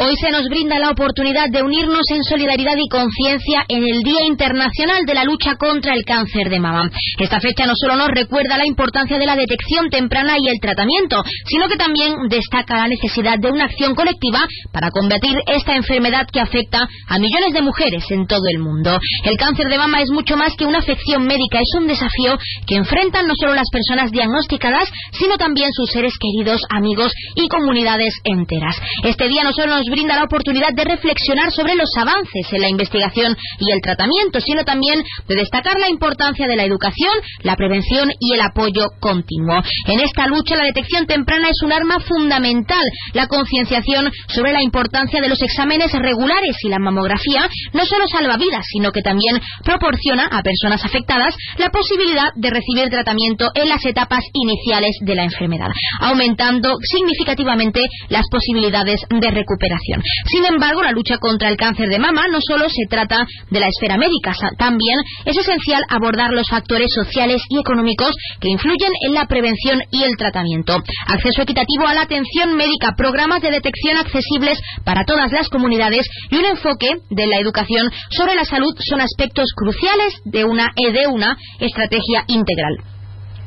Hoy se nos brinda la oportunidad de unirnos en solidaridad y conciencia en el Día Internacional de la Lucha contra el Cáncer de Mama. Esta fecha no solo nos recuerda la importancia de la detección temprana y el tratamiento, sino que también destaca la necesidad de una acción colectiva para combatir esta enfermedad que afecta a millones de mujeres en todo el mundo. El cáncer de mama es mucho más que una afección médica, es un desafío que enfrentan no solo las personas diagnosticadas, sino también sus seres queridos, amigos y comunidades enteras. Este día no solo nos brinda la oportunidad de reflexionar sobre los avances en la investigación y el tratamiento, sino también de destacar la importancia de la educación, la prevención y el apoyo continuo. En esta lucha la detección temprana es un arma fundamental. La concienciación sobre la importancia de los exámenes regulares y la mamografía no solo salva vidas, sino que también proporciona a personas afectadas la posibilidad de recibir tratamiento en las etapas iniciales de la enfermedad, aumentando significativamente las posibilidades de recuperación. Sin embargo, la lucha contra el cáncer de mama no solo se trata de la esfera médica, también es esencial abordar los factores sociales y económicos que influyen en la prevención y el tratamiento. Acceso equitativo a la atención médica, programas de detección accesibles para todas las comunidades y un enfoque de la educación sobre la salud son aspectos cruciales de una, de una estrategia integral.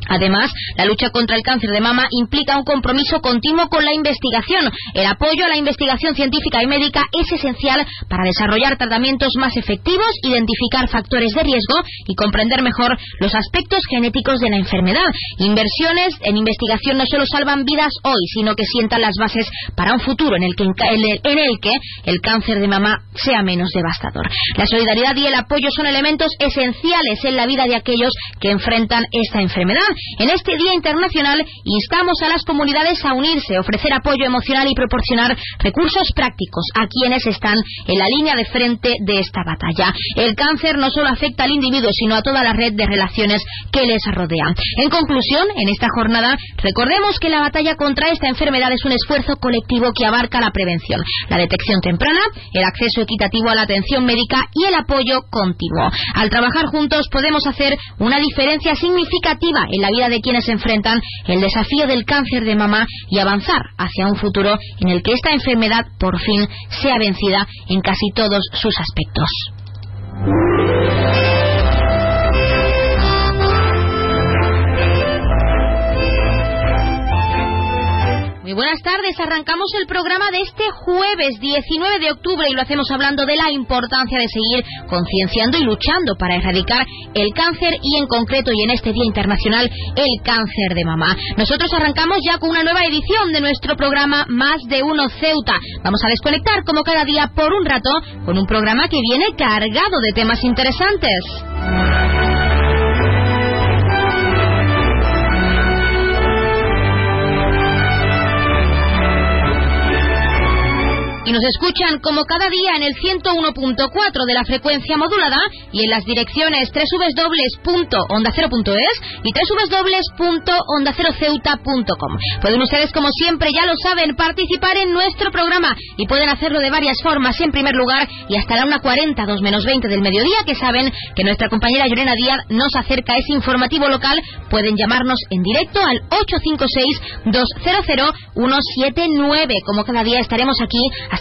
Además, la lucha contra el cáncer de mama implica un compromiso continuo con la investigación. El apoyo a la investigación científica y médica es esencial para desarrollar tratamientos más efectivos, identificar factores de riesgo y comprender mejor los aspectos genéticos de la enfermedad. Inversiones en investigación no solo salvan vidas hoy, sino que sientan las bases para un futuro en el que, en el que el cáncer de mama sea menos devastador. La solidaridad y el apoyo son elementos esenciales en la vida de aquellos que enfrentan esta enfermedad. En este Día Internacional instamos a las comunidades a unirse, ofrecer apoyo emocional y proporcionar recursos prácticos a quienes están en la línea de frente de esta batalla. El cáncer no solo afecta al individuo, sino a toda la red de relaciones que les rodean. En conclusión, en esta jornada, recordemos que la batalla contra esta enfermedad es un esfuerzo colectivo que abarca la prevención, la detección temprana, el acceso equitativo a la atención médica y el apoyo continuo. Al trabajar juntos podemos hacer una diferencia significativa en la vida de quienes enfrentan el desafío del cáncer de mama y avanzar hacia un futuro en el que esta enfermedad por fin sea vencida en casi todos sus aspectos. Buenas tardes. Arrancamos el programa de este jueves 19 de octubre y lo hacemos hablando de la importancia de seguir concienciando y luchando para erradicar el cáncer y en concreto y en este Día Internacional el cáncer de mama. Nosotros arrancamos ya con una nueva edición de nuestro programa Más de Uno Ceuta. Vamos a desconectar como cada día por un rato con un programa que viene cargado de temas interesantes. Nos escuchan como cada día en el 101.4 de la frecuencia modulada y en las direcciones www.ondacero.es y www.ondaceroceuta.com. Pueden ustedes, como siempre, ya lo saben, participar en nuestro programa y pueden hacerlo de varias formas. En primer lugar, y hasta la 1.40, 2 menos 20 del mediodía, que saben que nuestra compañera Llorena Díaz nos acerca ese informativo local, pueden llamarnos en directo al 856-200-179. Como cada día estaremos aquí hasta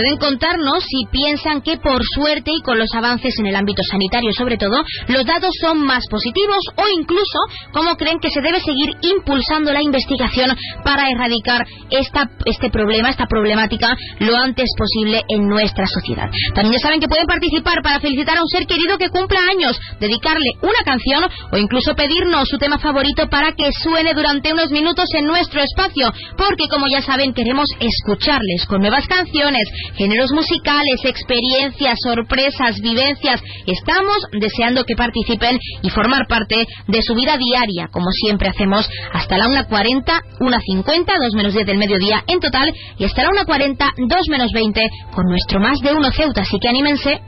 Pueden contarnos si piensan que por suerte y con los avances en el ámbito sanitario sobre todo, los datos son más positivos o incluso cómo creen que se debe seguir impulsando la investigación para erradicar este problema, esta problemática lo antes posible en nuestra sociedad. También ya saben que pueden participar para felicitar a un ser querido que cumpla años, dedicarle una canción o incluso pedirnos su tema favorito para que suene durante unos minutos en nuestro espacio, porque como ya saben queremos escucharles con nuevas canciones, géneros musicales, experiencias, sorpresas, vivencias. Estamos deseando que participen y formar parte de su vida diaria, como siempre hacemos, hasta la 1.40, 1.50, 2 menos 10 del mediodía en total, y hasta la 1.40, 2 menos 20, con nuestro más de uno Ceuta. Así que anímense.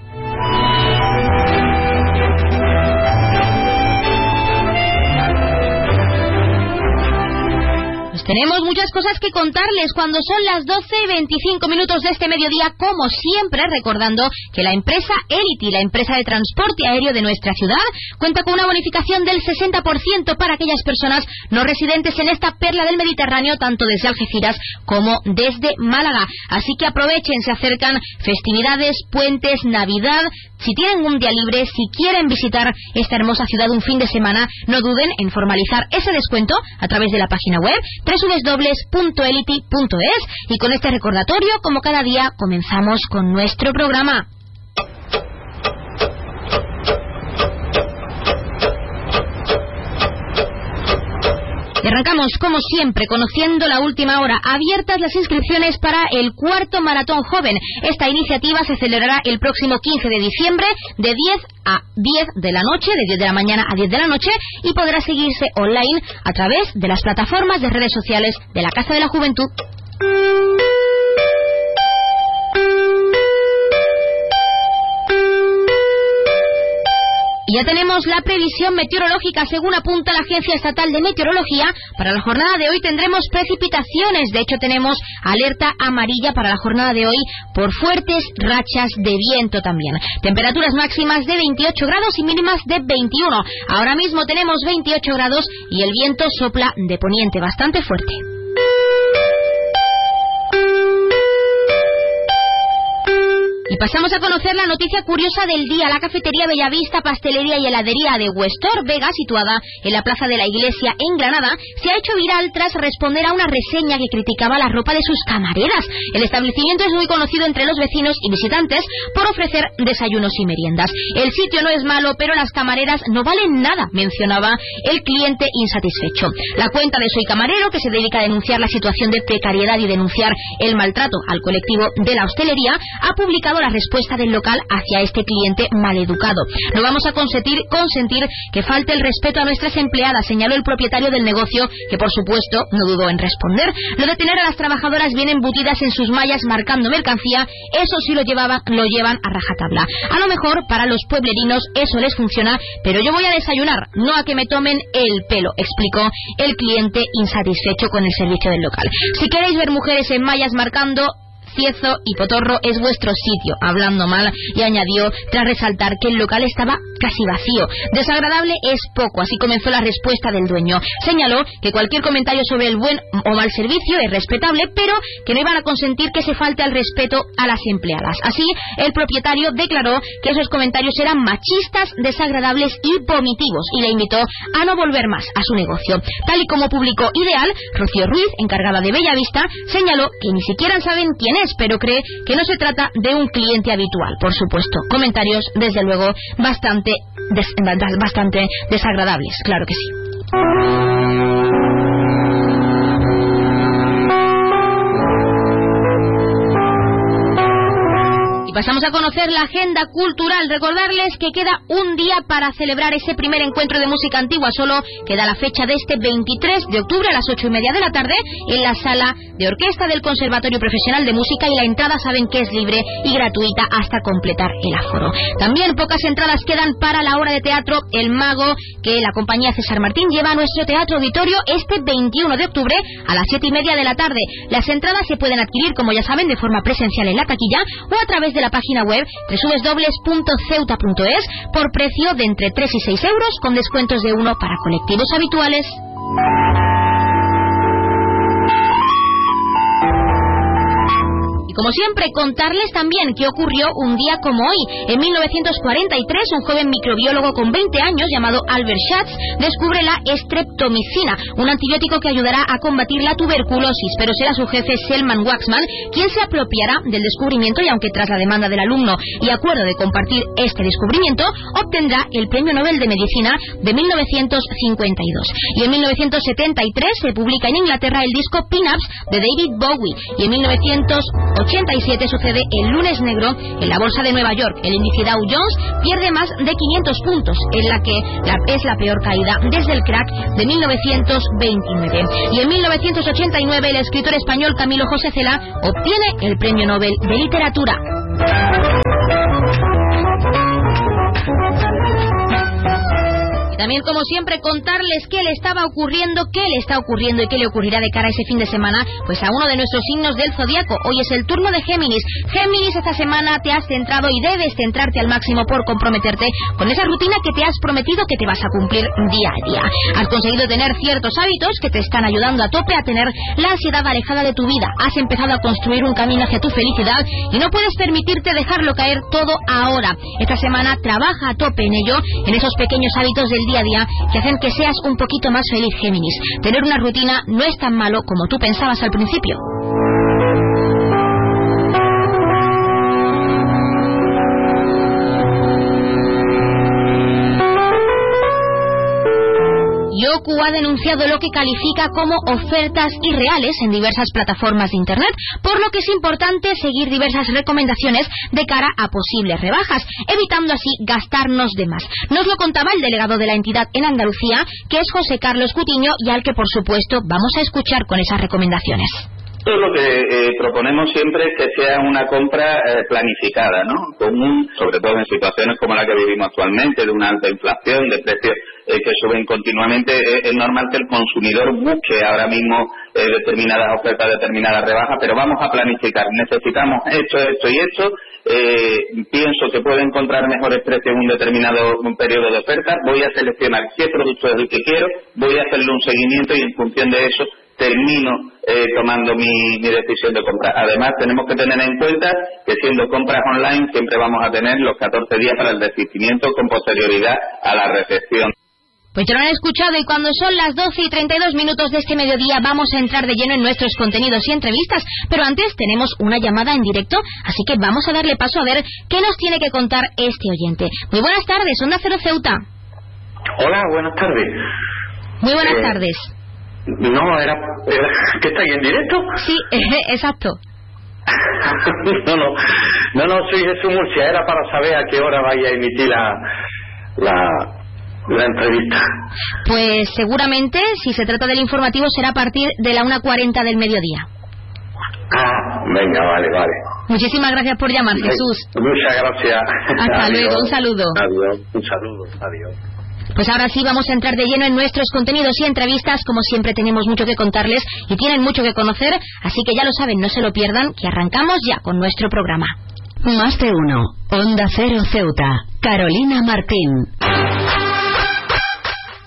Tenemos muchas cosas que contarles cuando son las 12 y 25 minutos de este mediodía, como siempre, recordando que la empresa Elity, la empresa de transporte aéreo de nuestra ciudad, cuenta con una bonificación del 60% para aquellas personas no residentes en esta perla del Mediterráneo, tanto desde Algeciras como desde Málaga. Así que aprovechen, se acercan festividades, puentes, Navidad. Si tienen un día libre, si quieren visitar esta hermosa ciudad un fin de semana, no duden en formalizar ese descuento a través de la página web www.elity.es y con este recordatorio, como cada día, comenzamos con nuestro programa. Y arrancamos, como siempre, conociendo la última hora. Abiertas las inscripciones para el cuarto Maratón Joven. Esta iniciativa se celebrará el próximo 15 de diciembre de 10 a 10 de la noche, de 10 de la mañana a 10 de la noche, y podrá seguirse online a través de las plataformas de redes sociales de la Casa de la Juventud. Ya tenemos la previsión meteorológica según apunta la Agencia Estatal de Meteorología. Para la jornada de hoy tendremos precipitaciones. De hecho, tenemos alerta amarilla para la jornada de hoy por fuertes rachas de viento también. Temperaturas máximas de 28 grados y mínimas de 21. Ahora mismo tenemos 28 grados y el viento sopla de poniente bastante fuerte. Y pasamos a conocer la noticia curiosa del día. La cafetería Bellavista, pastelería y heladería de Westor Vega, situada en la Plaza de la Iglesia en Granada, se ha hecho viral tras responder a una reseña que criticaba la ropa de sus camareras. El establecimiento es muy conocido entre los vecinos y visitantes por ofrecer desayunos y meriendas. El sitio no es malo, pero las camareras no valen nada, mencionaba el cliente insatisfecho. La cuenta de Soy Camarero, que se dedica a denunciar la situación de precariedad y denunciar el maltrato al colectivo de la hostelería, ha publicado la respuesta del local hacia este cliente maleducado. No vamos a consentir, consentir que falte el respeto a nuestras empleadas, señaló el propietario del negocio, que por supuesto no dudó en responder. Lo de tener a las trabajadoras bien embutidas en sus mallas marcando mercancía, eso sí lo, llevaban, lo llevan a rajatabla. A lo mejor para los pueblerinos eso les funciona, pero yo voy a desayunar, no a que me tomen el pelo, explicó el cliente insatisfecho con el servicio del local. Si queréis ver mujeres en mallas marcando, Ciezo y Potorro es vuestro sitio, hablando mal, y añadió tras resaltar que el local estaba casi vacío. Desagradable es poco, así comenzó la respuesta del dueño. Señaló que cualquier comentario sobre el buen o mal servicio es respetable, pero que no iban a consentir que se falte al respeto a las empleadas. Así, el propietario declaró que esos comentarios eran machistas, desagradables y vomitivos, y le invitó a no volver más a su negocio. Tal y como publicó Ideal, Rocío Ruiz, encargada de Bellavista, señaló que ni siquiera saben quién es pero cree que no se trata de un cliente habitual, por supuesto. Comentarios, desde luego, bastante, bastante desagradables, claro que sí. Pasamos a conocer la agenda cultural. Recordarles que queda un día para celebrar ese primer encuentro de música antigua. Solo queda la fecha de este 23 de octubre a las ocho y media de la tarde en la sala de orquesta del Conservatorio Profesional de Música y la entrada saben que es libre y gratuita hasta completar el aforo. También pocas entradas quedan para la hora de teatro El Mago que la compañía César Martín lleva a nuestro teatro auditorio este 21 de octubre a las siete y media de la tarde. Las entradas se pueden adquirir, como ya saben, de forma presencial en la taquilla o a través de la página web www.ceuta.es por precio de entre 3 y 6 euros con descuentos de uno para colectivos habituales. Como siempre, contarles también qué ocurrió un día como hoy. En 1943, un joven microbiólogo con 20 años llamado Albert Schatz descubre la estreptomicina, un antibiótico que ayudará a combatir la tuberculosis, pero será su jefe Selman Waxman quien se apropiará del descubrimiento y aunque tras la demanda del alumno y acuerdo de compartir este descubrimiento, obtendrá el Premio Nobel de Medicina de 1952. Y en 1973 se publica en Inglaterra el disco Pin-Ups de David Bowie y en 1980 87 sucede el lunes negro en la bolsa de Nueva York. El índice Dow Jones pierde más de 500 puntos, en la que es la peor caída desde el crack de 1929. Y en 1989 el escritor español Camilo José Cela obtiene el Premio Nobel de Literatura. También, como siempre, contarles qué le estaba ocurriendo, qué le está ocurriendo y qué le ocurrirá de cara a ese fin de semana, pues a uno de nuestros signos del zodiaco. Hoy es el turno de Géminis. Géminis, esta semana te has centrado y debes centrarte al máximo por comprometerte con esa rutina que te has prometido que te vas a cumplir día a día. Has conseguido tener ciertos hábitos que te están ayudando a tope a tener la ansiedad alejada de tu vida. Has empezado a construir un camino hacia tu felicidad y no puedes permitirte dejarlo caer todo ahora. Esta semana trabaja a tope en ello, en esos pequeños hábitos del día día a día que hacen que seas un poquito más feliz, Géminis. Tener una rutina no es tan malo como tú pensabas al principio. Yoku ha denunciado lo que califica como ofertas irreales en diversas plataformas de Internet, por lo que es importante seguir diversas recomendaciones de cara a posibles rebajas, evitando así gastarnos de más. Nos lo contaba el delegado de la entidad en Andalucía, que es José Carlos Cutiño, y al que por supuesto vamos a escuchar con esas recomendaciones. Todo lo que eh, proponemos siempre es que sea una compra eh, planificada, ¿no? Común, sobre todo en situaciones como la que vivimos actualmente, de una alta inflación, de precios eh, que suben continuamente. Es, normal que el consumidor busque ahora mismo determinadas ofertas, determinadas rebajas, pero vamos a planificar. Necesitamos esto, esto y esto. pienso que puedo encontrar mejores precios en un determinado periodo de oferta. Voy a seleccionar qué producto es el que quiero, voy a hacerle un seguimiento y en función de eso termino eh, tomando mi, decisión de compra. Además, tenemos que tener en cuenta que siendo compras online siempre vamos a tener los 14 días para el desistimiento con posterioridad a la recepción. Pues ya lo han escuchado y cuando son las 12 y 32 minutos de este mediodía vamos a entrar de lleno en nuestros contenidos y entrevistas. Pero antes tenemos una llamada en directo, así que vamos a darle paso a ver qué nos tiene que contar este oyente. Muy buenas tardes, Onda Cero Ceuta. Hola, buenas tardes. Muy buenas eh, tardes. No, era, ¿Que está ahí en directo? Sí, exacto. no, no, no, no, soy Jesús Murcia, era para saber a qué hora vaya a emitir la, la, la entrevista. Pues seguramente, si se trata del informativo, será a partir de la 1.40 del mediodía. Ah, venga, vale, vale. Muchísimas gracias por llamar, Jesús. Muchas gracias. Hasta luego, un saludo. Adiós, un saludo, adiós. Pues ahora sí vamos a entrar de lleno en nuestros contenidos y entrevistas. Como siempre tenemos mucho que contarles y tienen mucho que conocer, así que ya lo saben, no se lo pierdan, que arrancamos ya con nuestro programa. Más de uno. Onda Cero Ceuta. Carolina Martín.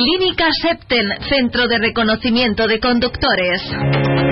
Clínica Septen, Centro de Reconocimiento de Conductores.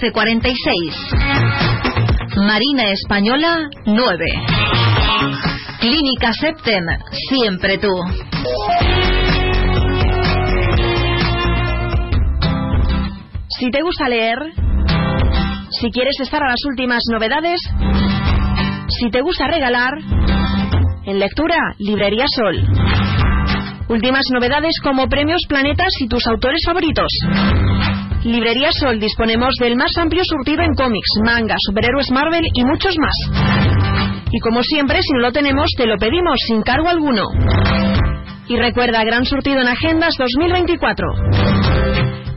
46. Marina Española 9. Clínica Septen, siempre tú. Si te gusta leer, si quieres estar a las últimas novedades, si te gusta regalar, en lectura, Librería Sol. Últimas novedades como premios Planetas y tus autores favoritos. Librería Sol disponemos del más amplio surtido en cómics, manga, superhéroes Marvel y muchos más. Y como siempre, si no lo tenemos, te lo pedimos sin cargo alguno. Y recuerda, gran surtido en Agendas 2024.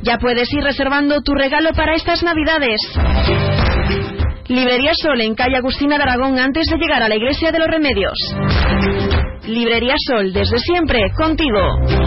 Ya puedes ir reservando tu regalo para estas Navidades. Librería Sol en calle Agustina de Aragón antes de llegar a la Iglesia de los Remedios. Librería Sol, desde siempre, contigo.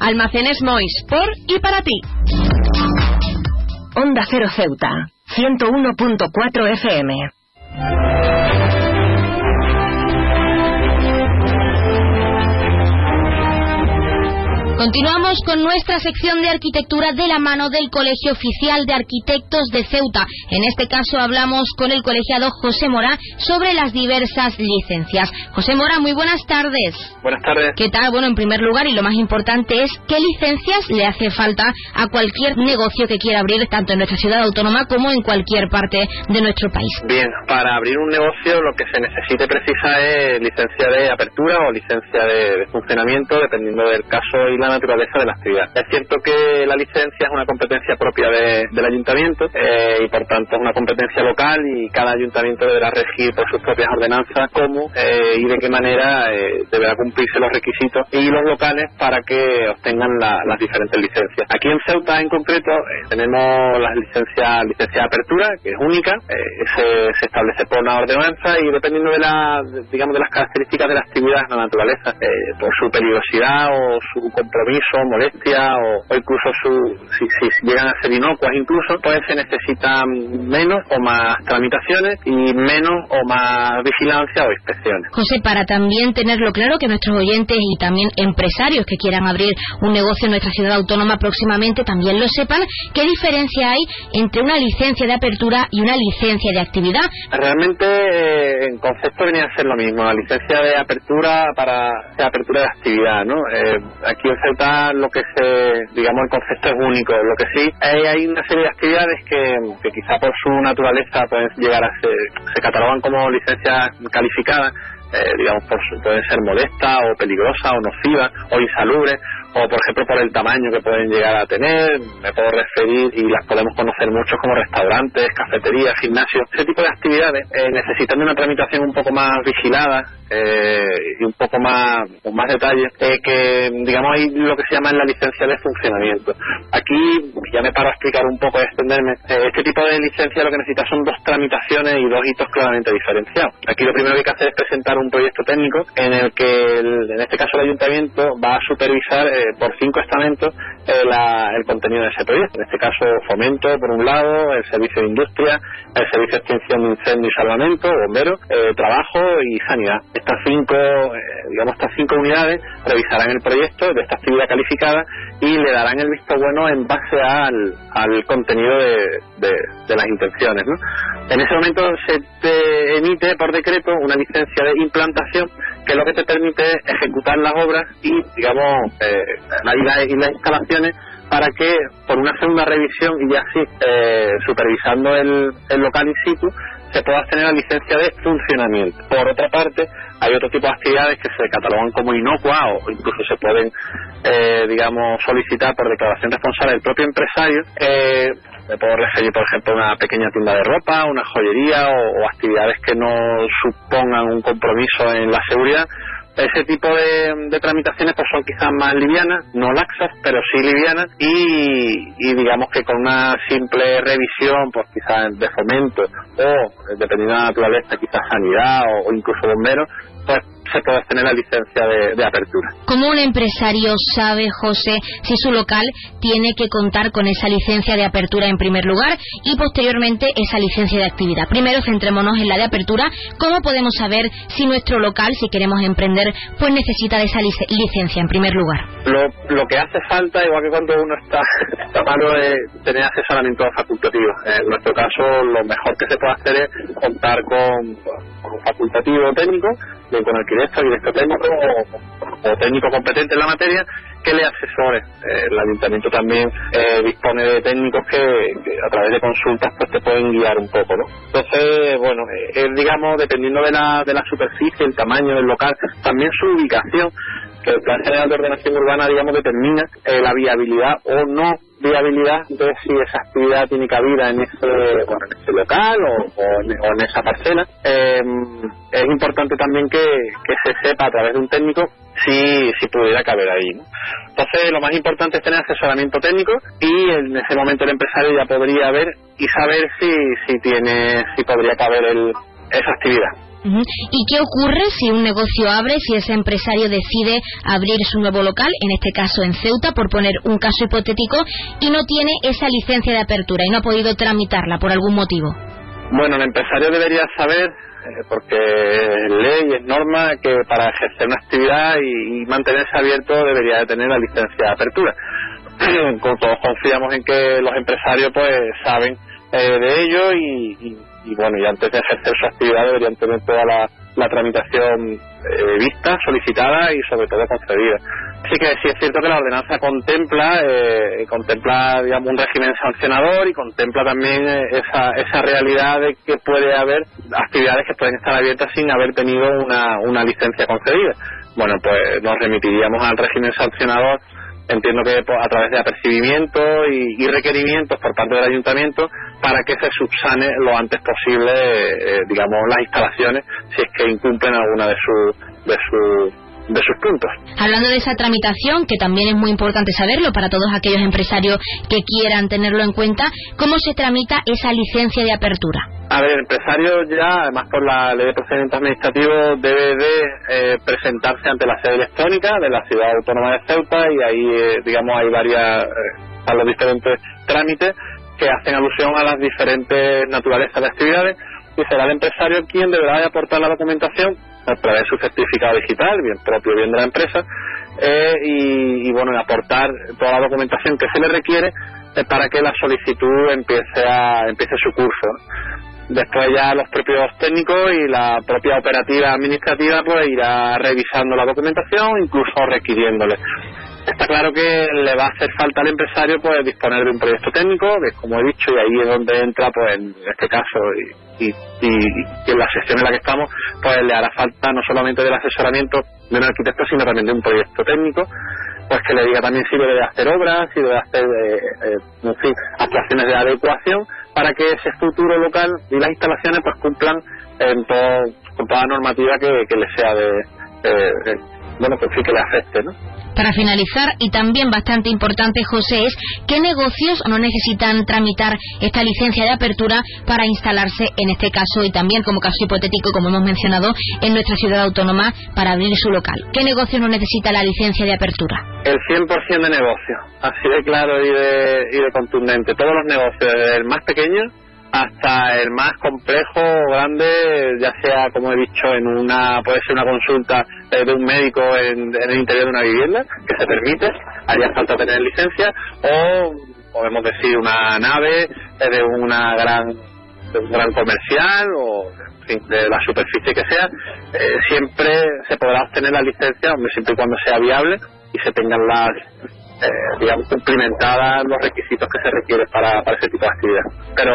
Almacenes Mois, por y para ti. Onda Cero Ceuta, 101.4 FM. Continuamos con nuestra sección de arquitectura de la mano del Colegio Oficial de Arquitectos de Ceuta. En este caso hablamos con el colegiado José Mora sobre las diversas licencias. José Mora, muy buenas tardes. Buenas tardes. ¿Qué tal? Bueno, en primer lugar y lo más importante es qué licencias le hace falta a cualquier negocio que quiera abrir tanto en nuestra ciudad autónoma como en cualquier parte de nuestro país. Bien, para abrir un negocio lo que se necesite precisa es licencia de apertura o licencia de, de funcionamiento dependiendo del caso y la naturaleza de la actividad. Es cierto que la licencia es una competencia propia de- del ayuntamiento eh, y por tanto es una competencia local y cada ayuntamiento deberá regir por sus propias ordenanzas cómo eh, y de qué manera eh, deberá cumplirse los requisitos y los locales para que obtengan la- las diferentes licencias. Aquí en Ceuta en concreto eh, tenemos la licencia, licencia de apertura que es única, eh, se, se establece por una ordenanza y dependiendo de la, digamos de las características de la actividad en la naturaleza, eh, por su peligrosidad o su compromiso, molestia o, o incluso su, si, si llegan a ser inocuas incluso, pues se necesitan menos o más tramitaciones y menos o más vigilancia o inspecciones. José, para también tenerlo claro que nuestros oyentes y también empresarios que quieran abrir un negocio en nuestra ciudad autónoma próximamente también lo sepan, ¿qué diferencia hay entre una licencia de apertura y una licencia de actividad? Realmente eh, en concepto venía a ser lo mismo, la licencia de apertura para de apertura de actividad, ¿no? Eh, aquí Ceuta lo que se, digamos, el concepto es único, lo que sí hay, hay una serie de actividades que, que quizá por su naturaleza pueden llegar a ser, se catalogan como licencias calificadas, eh, digamos, por pueden ser molestas o peligrosas o nocivas o insalubres o por ejemplo por el tamaño que pueden llegar a tener, me puedo referir y las podemos conocer muchos como restaurantes, cafeterías, gimnasios, ese tipo de actividades eh, necesitan de una tramitación un poco más vigilada eh, y un poco más con más detalle eh, que digamos hay lo que se llama la licencia de funcionamiento. Aquí ya me paro a explicar un poco y extenderme. Eh, este tipo de licencia lo que necesita son dos tramitaciones y dos hitos claramente diferenciados. Aquí lo primero que hay que hacer es presentar un proyecto técnico en el que el- en este caso el ayuntamiento va a supervisar eh, por cinco estamentos eh, la- el contenido de ese proyecto. En este caso fomento por un lado, el servicio de industria, el servicio de extinción de incendio y salvamento, bomberos, eh, trabajo y sanidad. Estas cinco, eh, digamos estas cinco unidades revisarán el proyecto de esta actividad calificada y le darán el visto bueno en base al, al contenido de, de- de las intenciones. ¿no? En ese momento se te emite por decreto una licencia de implantación que lo que te permite es ejecutar las obras y, digamos, eh, y las instalaciones para que por una segunda revisión y ya así eh, supervisando el, el local in situ se pueda tener la licencia de funcionamiento. Por otra parte, hay otro tipo de actividades que se catalogan como inocuas o incluso se pueden, eh, digamos, solicitar por declaración responsable del propio empresario. Eh, me puedo referir, por ejemplo, una pequeña tienda de ropa, una joyería o actividades que no supongan un compromiso en la seguridad ese tipo de, tramitaciones pues son quizás más livianas, no laxas, pero sí livianas y, digamos que con una simple revisión, pues quizás de fomento o dependiendo de la naturaleza, quizás sanidad o, o incluso bomberos, pues se puede tener la licencia de, apertura. ¿Cómo un empresario sabe, José, si su local tiene que contar con esa licencia de apertura en primer lugar y posteriormente esa licencia de actividad? Primero centrémonos en la de apertura. ¿Cómo podemos saber si nuestro local, si queremos emprender, pues necesita de esa licencia en primer lugar? Lo, que hace falta, igual que cuando uno está, está malo, es tener asesoramiento facultativo. En nuestro caso, lo mejor que se puede hacer es contar con, con un facultativo técnico, bien con el directo, directo técnico o, técnico competente en la materia que le asesore. Eh, el ayuntamiento también eh, dispone de técnicos que, a través de consultas pues te pueden guiar un poco, ¿no? Entonces, bueno, eh, digamos, dependiendo de la, de la superficie, el tamaño del local, también su ubicación, que el Plan General de Ordenación Urbana, digamos, determina la viabilidad o no viabilidad de si esa actividad tiene cabida en ese, local o, en, esa parcela. Eh, es importante también que, se sepa a través de un técnico si, si pudiera caber ahí. Entonces, lo más importante es tener asesoramiento técnico y en ese momento el empresario ya podría ver y saber si, si tiene, si podría caber el, esa actividad. ¿Y qué ocurre si un negocio abre, si ese empresario decide abrir su nuevo local, en este caso en Ceuta, por poner un caso hipotético, y no tiene esa licencia de apertura y no ha podido tramitarla por algún motivo? Bueno, el empresario debería saber, eh, porque es ley, es norma, que para ejercer una actividad y, mantenerse abierto debería de tener la licencia de apertura. Todos confiamos en que los empresarios pues saben eh, de ello y y bueno, y antes de ejercer su actividad deberían tener toda la, tramitación eh, vista, solicitada y sobre todo concedida. Así que sí es cierto que la ordenanza contempla eh, contempla digamos un régimen sancionador y contempla también eh, esa, esa realidad de que puede haber actividades que pueden estar abiertas sin haber tenido una, una licencia concedida. Bueno, pues nos remitiríamos al régimen sancionador entiendo que a través de apercibimiento y, requerimientos por parte del ayuntamiento para que se subsane lo antes posible, eh, digamos, las instalaciones si es que incumplen alguna de sus de su de sus puntos. Hablando de esa tramitación, que también es muy importante saberlo para todos aquellos empresarios que quieran tenerlo en cuenta, ¿cómo se tramita esa licencia de apertura? A ver, el empresario ya, además por la ley de procedimientos administrativos, debe de eh, presentarse ante la sede electrónica de la ciudad autónoma de Ceuta y ahí, eh, digamos, hay varias, eh, los diferentes trámites que hacen alusión a las diferentes naturalezas de actividades y será el empresario quien deberá de aportar la documentación a través de su certificado digital, bien propio, bien de la empresa, eh, y, bueno, aportar toda la documentación que se le requiere eh, para que la solicitud empiece a empiece su curso. Después ya los propios técnicos y la propia operativa administrativa pues irá revisando la documentación, incluso requiriéndole. Está claro que le va a hacer falta al empresario pues disponer de un proyecto técnico, que como he dicho, y ahí es donde entra pues en este caso y, y, en la sesión en la que estamos, pues le hará falta no solamente del asesoramiento de un arquitecto, sino también de un proyecto técnico, pues que le diga también si debe hacer obras, si debe hacer, eh, eh, actuaciones de adecuación para que ese futuro local y las instalaciones pues cumplan en todo, con toda normativa que, que le sea de, eh, bueno, pues sí que le afecte, ¿no? Para finalizar, y también bastante importante, José, es qué negocios no necesitan tramitar esta licencia de apertura para instalarse, en este caso, y también como caso hipotético, como hemos mencionado, en nuestra ciudad autónoma para abrir su local. ¿Qué negocios no necesita la licencia de apertura? El 100% de negocio, así de claro y de, y de contundente. Todos los negocios, desde el más pequeño hasta el más complejo grande, ya sea, como he dicho, en una puede ser una consulta eh, de un médico en, el interior de una vivienda, que se permite, haría falta tener licencia, o podemos decir una nave de una gran de un gran comercial o de la superficie que sea, eh, siempre se podrá obtener la licencia, siempre y cuando sea viable y se tengan las eh, digamos, cumplimentadas los requisitos que se requieren para, ese tipo de actividad. Pero,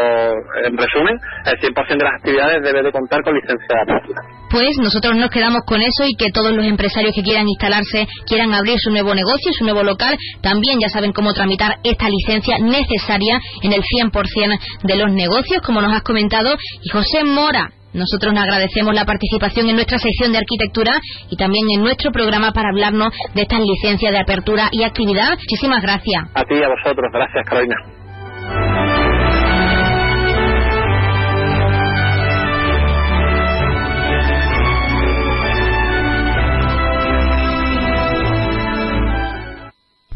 en resumen, el 100% de las actividades debe de contar con licencia de apertura. Pues nosotros nos quedamos con eso y que todos los empresarios que quieran instalarse, quieran abrir su nuevo negocio, su nuevo local, también ya saben cómo tramitar esta licencia necesaria en el 100% de los negocios, como nos has comentado. Y José Mora, nosotros nos agradecemos la participación en nuestra sección de arquitectura y también en nuestro programa para hablarnos de estas licencias de apertura y actividad. Muchísimas gracias. A ti y a vosotros. Gracias, Carolina.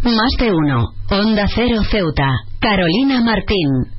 Más de uno. Onda Cero Ceuta. Carolina Martín.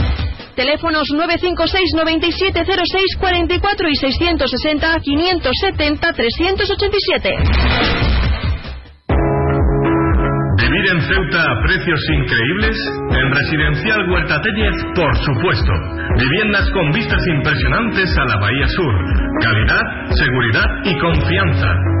Teléfonos 956 9706 44 y 660 570 387. ¿Vivir en Ceuta a precios increíbles? En Residencial Huerta Tellez, por supuesto. Viviendas con vistas impresionantes a la Bahía Sur. Calidad, seguridad y confianza.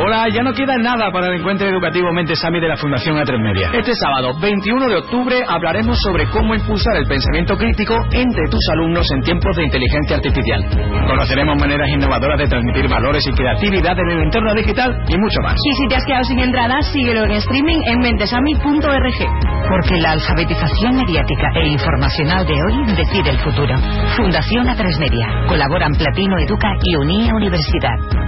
Hola, ya no queda nada para el encuentro educativo Mentesami de la Fundación A3 Media. Este sábado, 21 de octubre, hablaremos sobre cómo impulsar el pensamiento crítico entre tus alumnos en tiempos de inteligencia artificial. Conoceremos maneras innovadoras de transmitir valores y creatividad en el entorno digital y mucho más. Y si te has quedado sin entrada, síguelo en streaming en mentesami.org. Porque la alfabetización mediática e informacional de hoy decide el futuro. Fundación A3 Media. Colaboran Platino Educa y Unía Universidad.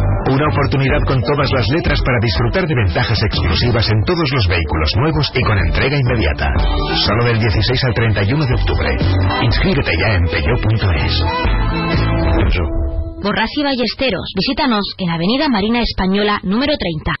Una oportunidad con todas las letras para disfrutar de ventajas exclusivas en todos los vehículos nuevos y con entrega inmediata. Solo del 16 al 31 de octubre. Inscríbete ya en peugeot.es. Borras y Ballesteros. Visítanos en Avenida Marina Española número 30.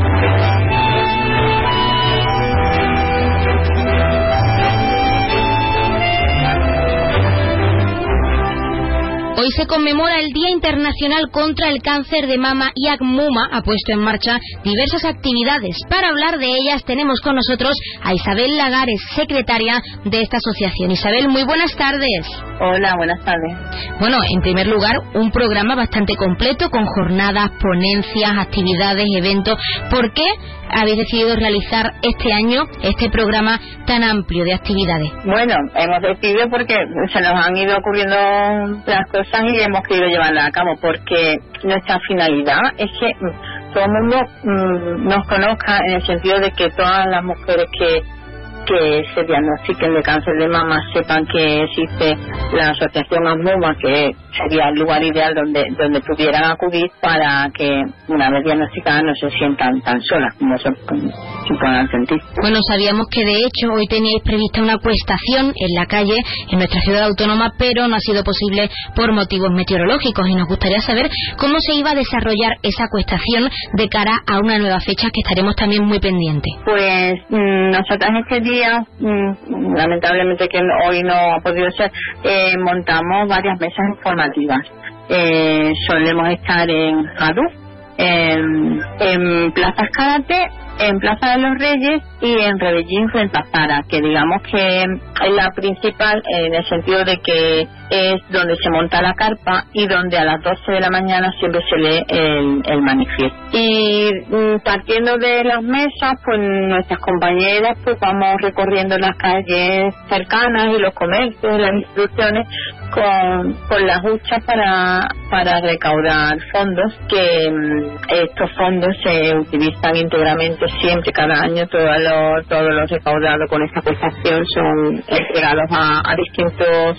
Hoy se conmemora el Día Internacional contra el Cáncer de Mama y ACMUMA ha puesto en marcha diversas actividades. Para hablar de ellas tenemos con nosotros a Isabel Lagares, secretaria de esta asociación. Isabel, muy buenas tardes. Hola, buenas tardes. Bueno, en primer lugar, un programa bastante completo con jornadas, ponencias, actividades, eventos. ¿Por qué habéis decidido realizar este año este programa tan amplio de actividades? Bueno, hemos decidido porque se nos han ido ocurriendo las cosas y hemos querido llevarlas a cabo porque nuestra finalidad es que todo el mundo mm, nos conozca en el sentido de que todas las mujeres que que se diagnostiquen de cáncer de mama sepan que existe la asociación AMUMA, que sería el lugar ideal donde donde pudieran acudir para que una vez diagnosticadas no se sientan tan solas como se, puedan sentir. Bueno, sabíamos que de hecho hoy teníais prevista una cuestación en la calle en nuestra ciudad autónoma, pero no ha sido posible por motivos meteorológicos y nos gustaría saber cómo se iba a desarrollar esa cuestación de cara a una nueva fecha que estaremos también muy pendientes. Pues mm, nosotras este día, mm, lamentablemente que hoy no ha podido ser, eh, montamos varias mesas Eh, solemos estar en Jadu, en, en Plaza Escarate, en Plaza de los Reyes y en Rebellín frente a Zara, que digamos que es la principal en el sentido de que es donde se monta la carpa y donde a las 12 de la mañana siempre se lee el, el manifiesto. Y mm, partiendo de las mesas, pues nuestras compañeras pues vamos recorriendo las calles cercanas y los comercios, las instituciones con, con las huchas para, para recaudar fondos, que mm, estos fondos se utilizan íntegramente siempre, cada año, todos los, todos los recaudados con esta prestación son entregados a, a distintos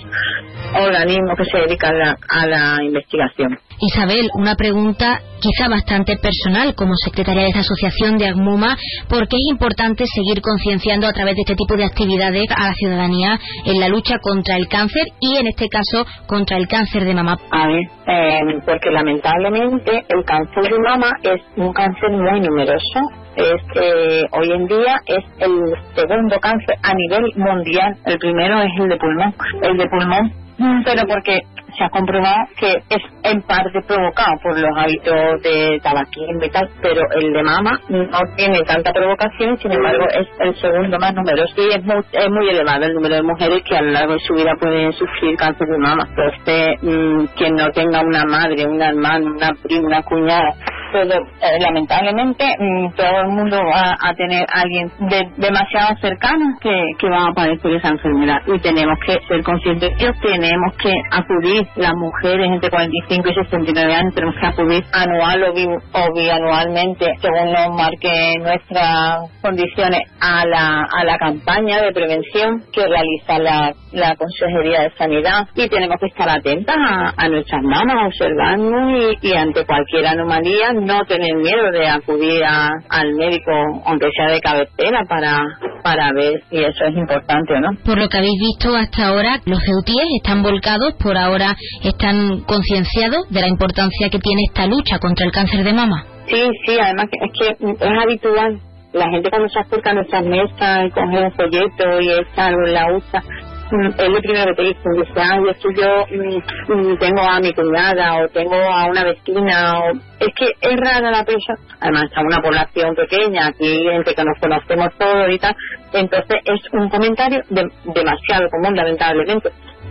organismos que se dedican a la, investigación. Isabel, una pregunta quizá bastante personal como secretaria de esta asociación de AGMUMA, ¿por qué es importante seguir concienciando a través de este tipo de actividades a la ciudadanía en la lucha contra el cáncer y en este caso contra el cáncer de mama? A ver, eh, porque lamentablemente el cáncer de mama es un cáncer muy numeroso es hoy en día es el segundo cáncer a nivel mundial. El primero es el de pulmón. El de pulmón pero porque se ha comprobado que es en parte provocado por los hábitos de tabaquismo y tal, pero el de mama no tiene tanta provocación, sin embargo es el segundo más numeroso y es muy, es muy elevado el número de mujeres que a lo largo de su vida pueden sufrir cáncer de mama. Entonces, mm, quien no tenga una madre, una hermana, una prima, una cuñada pero eh, lamentablemente mm, todo el mundo va a tener alguien demasiado cercano que, que va a padecer esa enfermedad. Y tenemos que ser conscientes de tenemos que acudir las mujeres entre 45 y 69 años tenemos que acudir anual o, bianualmente según nos marque nuestras condiciones a la, a la campaña de prevención que realiza la, la Consejería de Sanidad. Y tenemos que estar atentas a, nuestras manos observando y ante cualquier anomalía no tener miedo de acudir al médico, aunque sea de cabecera, para, para ver si eso es importante o no. Por lo que habéis visto hasta ahora, los ceutíes están volcados, por ahora están concienciados de la importancia que tiene esta lucha contra el cáncer de mama. Sí, sí, además es que es habitual. La gente cuando se acerca a nuestras mesas y coge un folleto y echa algo la usa, es lo primero que te dicen, dice, ah, es que yo mm, mm, tengo a mi cuñada o tengo a una vecina, o... es que es rara la persona, además está una población pequeña, aquí gente que nos conocemos todos y tal, entonces es un comentario demasiado común, lamentablemente.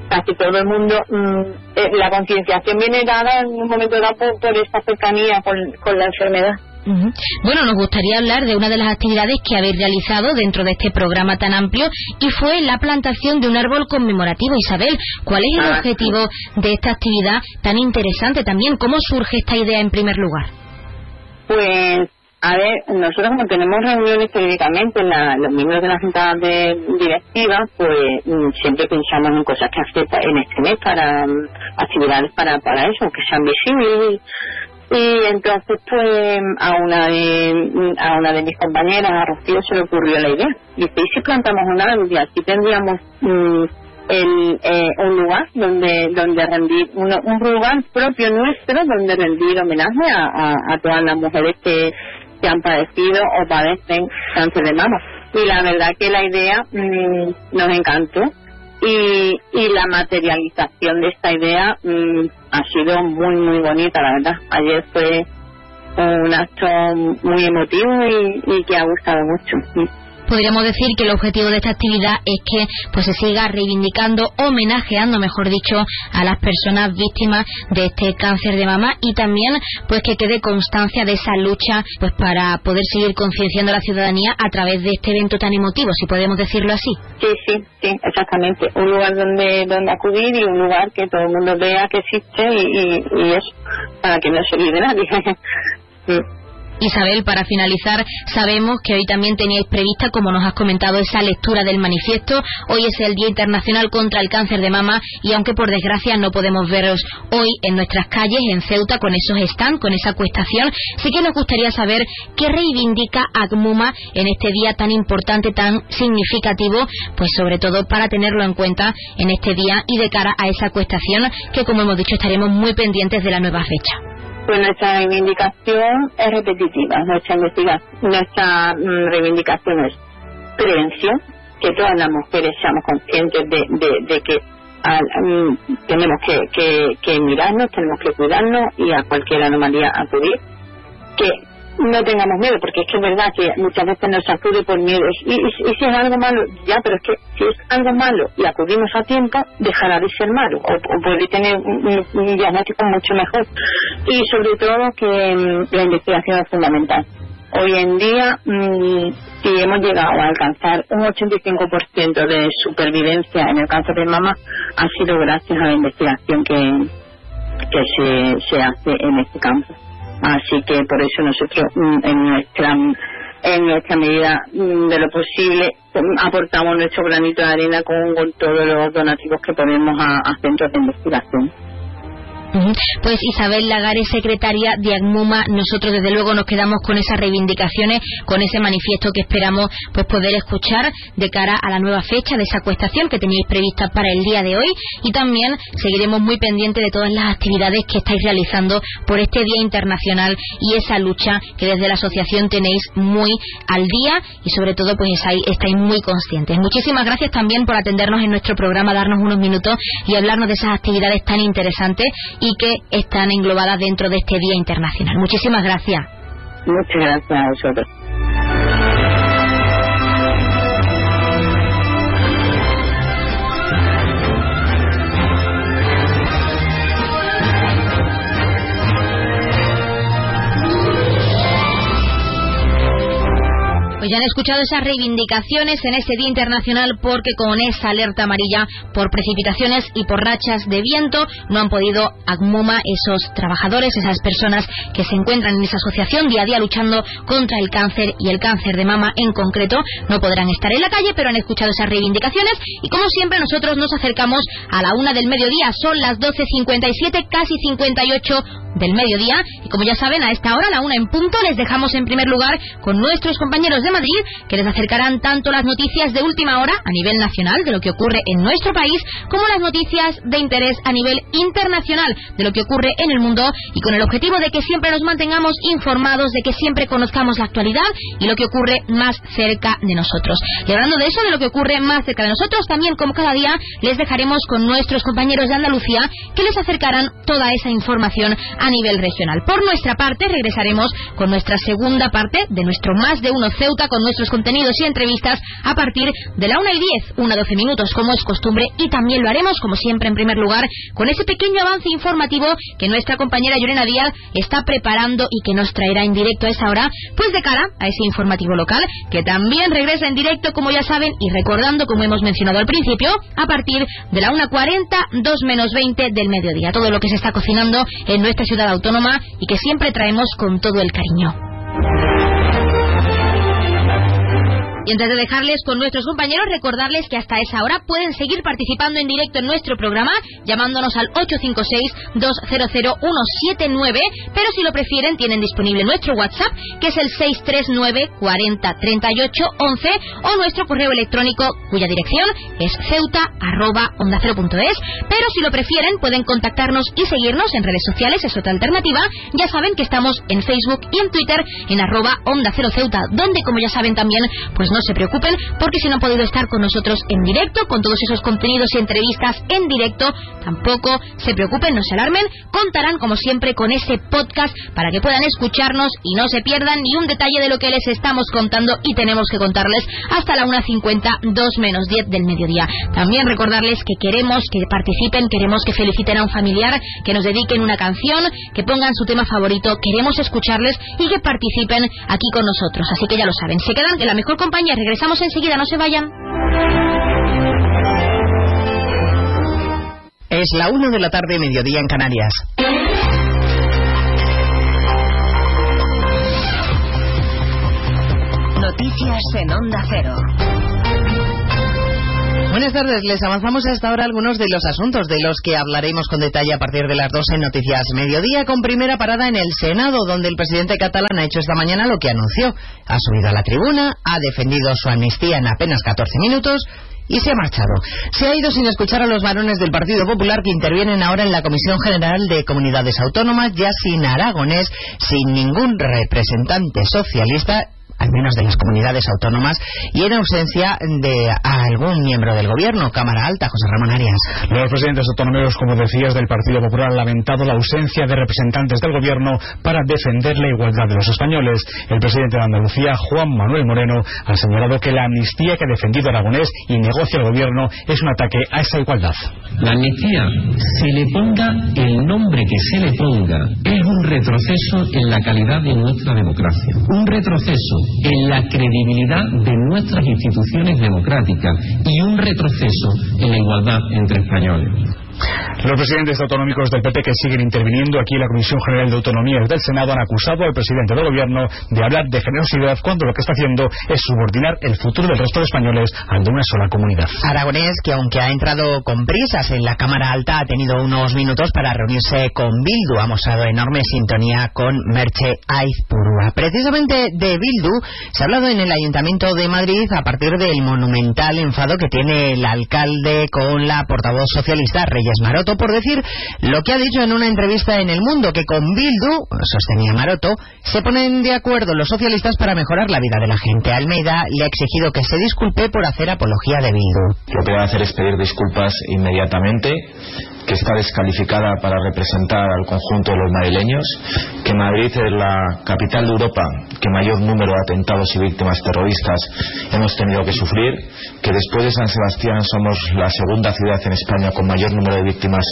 Casi todo el mundo, mm, eh, la concienciación viene dada en un momento dado por, por esta cercanía con la enfermedad. Bueno, nos gustaría hablar de una de las actividades que habéis realizado dentro de este programa tan amplio y fue la plantación de un árbol conmemorativo. Isabel, ¿cuál es el ah, objetivo de esta actividad tan interesante también? ¿Cómo surge esta idea en primer lugar? Pues, a ver, nosotros como tenemos reuniones periódicamente, los miembros de la Junta de Directiva, pues mm, siempre pensamos en cosas que hacer en este mes para mm, actividades para, para eso, que sean visibles y entonces, pues, a una de, a una de mis compañeras, a Rocío, se le ocurrió la idea. Y si plantamos un árbol y así tendríamos mm, el, eh, un lugar donde donde rendir, un, lugar propio nuestro donde rendir homenaje a, todas las mujeres que, que han padecido o padecen cáncer de mama. Y la verdad que la idea mm, nos encantó y, y la materialización de esta idea mm, ha sido muy, muy bonita, la verdad. Ayer fue un acto muy emotivo y, y que ha gustado mucho podríamos decir que el objetivo de esta actividad es que pues se siga reivindicando, homenajeando, mejor dicho, a las personas víctimas de este cáncer de mama y también pues que quede constancia de esa lucha pues para poder seguir concienciando a la ciudadanía a través de este evento tan emotivo, si podemos decirlo así. Sí, sí, sí, exactamente. Un lugar donde donde acudir y un lugar que todo el mundo vea que existe y, y, eso para que no se olvide nadie. Isabel, para finalizar, sabemos que hoy también teníais prevista, como nos has comentado, esa lectura del manifiesto. Hoy es el Día Internacional contra el Cáncer de Mama y aunque por desgracia no podemos veros hoy en nuestras calles, en Ceuta, con esos stands, con esa acuestación, sí que nos gustaría saber qué reivindica ACMUMA en este día tan importante, tan significativo, pues sobre todo para tenerlo en cuenta en este día y de cara a esa acuestación que, como hemos dicho, estaremos muy pendientes de la nueva fecha pues nuestra reivindicación es repetitiva, nuestra, nuestra mm, reivindicación es prevención, que todas las mujeres seamos conscientes de, que mm, tenemos que, que, mirarnos, tenemos que cuidarnos y a cualquier anomalía acudir, que no tengamos miedo, porque es que es verdad que muchas veces nos acude por miedo. Y, si es algo malo, ya, pero es que si es algo malo y acudimos a tiempo, dejará de ser malo o, puede tener un, diagnóstico mucho mejor. Y sobre todo que mm, la investigación es fundamental. Hoy en día, mm, si hemos llegado a alcanzar un 85% de supervivencia en el cáncer de mama, ha sido gracias a la investigación que, que se, se hace en este campo. Así que por eso nosotros mm, en nuestra en nuestra medida mm, de lo posible mm, aportamos nuestro granito de arena con, todos los donativos que ponemos a centros de investigación. Pues Isabel Lagares, secretaria de ACMUMA, nosotros desde luego nos quedamos con esas reivindicaciones, con ese manifiesto que esperamos pues poder escuchar de cara a la nueva fecha de esa acuestación que teníais prevista para el día de hoy y también seguiremos muy pendientes de todas las actividades que estáis realizando por este Día Internacional y esa lucha que desde la asociación tenéis muy al día y sobre todo pues estáis muy conscientes. Muchísimas gracias también por atendernos en nuestro programa, darnos unos minutos y hablarnos de esas actividades tan interesantes y que están englobadas dentro de este Día Internacional. Muchísimas gracias. Muchas gracias a vosotros. Pues ya han escuchado esas reivindicaciones en ese Día Internacional porque con esa alerta amarilla por precipitaciones y por rachas de viento no han podido ACMUMA, esos trabajadores, esas personas que se encuentran en esa asociación día a día luchando contra el cáncer y el cáncer de mama en concreto, no podrán estar en la calle, pero han escuchado esas reivindicaciones y como siempre nosotros nos acercamos a la una del mediodía, son las 12.57, casi 58 del mediodía. Y como ya saben a esta hora, la una en punto, les dejamos en primer lugar con nuestros compañeros de Madrid que les acercarán tanto las noticias de última hora a nivel nacional de lo que ocurre en nuestro país como las noticias de interés a nivel internacional de lo que ocurre en el mundo y con el objetivo de que siempre nos mantengamos informados, de que siempre conozcamos la actualidad y lo que ocurre más cerca de nosotros. Y hablando de eso, de lo que ocurre más cerca de nosotros, también como cada día les dejaremos con nuestros compañeros de Andalucía que les acercarán toda esa información a nivel regional. Por nuestra parte, regresaremos con nuestra segunda parte de nuestro Más de Uno Ceuta con nuestros contenidos y entrevistas a partir de la 1 y 10, 1 a 12 minutos como es costumbre y también lo haremos como siempre en primer lugar con ese pequeño avance informativo que nuestra compañera Llorena Díaz está preparando y que nos traerá en directo a esa hora, pues de cara a ese informativo local que también regresa en directo como ya saben y recordando como hemos mencionado al principio a partir de la 1.40, 2 menos 20 del mediodía. Todo lo que se está cocinando en nuestra ciudad autónoma y que siempre traemos con todo el cariño. Y antes de dejarles con nuestros compañeros, recordarles que hasta esa hora pueden seguir participando en directo en nuestro programa, llamándonos al 856-200-179, pero si lo prefieren, tienen disponible nuestro WhatsApp, que es el 639 40 38 11, o nuestro correo electrónico, cuya dirección es ceuta arroba onda pero si lo prefieren, pueden contactarnos y seguirnos en redes sociales, es otra alternativa, ya saben que estamos en Facebook y en Twitter en arroba onda cero ceuta, donde como ya saben también, pues no se preocupen porque si no han podido estar con nosotros en directo, con todos esos contenidos y entrevistas en directo, tampoco se preocupen, no se alarmen, contarán como siempre con ese podcast para que puedan escucharnos y no se pierdan ni un detalle de lo que les estamos contando y tenemos que contarles hasta la 1.50, 2 menos 10 del mediodía. También recordarles que queremos que participen, queremos que feliciten a un familiar, que nos dediquen una canción, que pongan su tema favorito, queremos escucharles y que participen aquí con nosotros. Así que ya lo saben, se quedan en la mejor compañía, regresamos enseguida, no se vayan. Es la 1 de la tarde, mediodía en Canarias. Noticias en Onda Cero. Buenas tardes, les avanzamos hasta ahora algunos de los asuntos de los que hablaremos con detalle a partir de las 2 en Noticias Mediodía, con primera parada en el Senado, donde el presidente catalán ha hecho esta mañana lo que anunció. Ha subido a la tribuna, ha defendido su amnistía en apenas 14 minutos y se ha marchado. Se ha ido sin escuchar a los varones del Partido Popular que intervienen ahora en la Comisión General de Comunidades Autónomas, ya sin aragonés, sin ningún representante socialista al menos de las comunidades autónomas, y en ausencia de algún miembro del gobierno, Cámara Alta, José Ramón Arias. Los presidentes autonómicos, como decías, del Partido Popular han lamentado la ausencia de representantes del gobierno para defender la igualdad de los españoles. El presidente de Andalucía, Juan Manuel Moreno, ha señalado que la amnistía que ha defendido Aragonés y negocia el gobierno es un ataque a esa igualdad. La amnistía, se le ponga el nombre que se le ponga, es un retroceso en la calidad de nuestra democracia. Un retroceso en la credibilidad de nuestras instituciones democráticas y un retroceso en la igualdad entre españoles. Los presidentes autonómicos del PP que siguen interviniendo aquí en la Comisión General de Autonomías del Senado han acusado al presidente del gobierno de hablar de generosidad cuando lo que está haciendo es subordinar el futuro del resto de españoles al de una sola comunidad. Aragonés, que aunque ha entrado con prisas en la Cámara Alta, ha tenido unos minutos para reunirse con Bildu. Ha mostrado enorme sintonía con Merche Aizpurua. Precisamente de Bildu se ha hablado en el Ayuntamiento de Madrid a partir del monumental enfado que tiene el alcalde con la portavoz socialista Reyes Maroto por decir lo que ha dicho en una entrevista en El Mundo, que con Bildu, sostenía Maroto, se ponen de acuerdo los socialistas para mejorar la vida de la gente. Almeida le ha exigido que se disculpe por hacer apología de Bildu. Lo que van a hacer es pedir disculpas inmediatamente que está descalificada para representar al conjunto de los madrileños, que Madrid es la capital de Europa que mayor número de atentados y víctimas terroristas hemos tenido que sufrir, que después de San Sebastián somos la segunda ciudad en España con mayor número de víctimas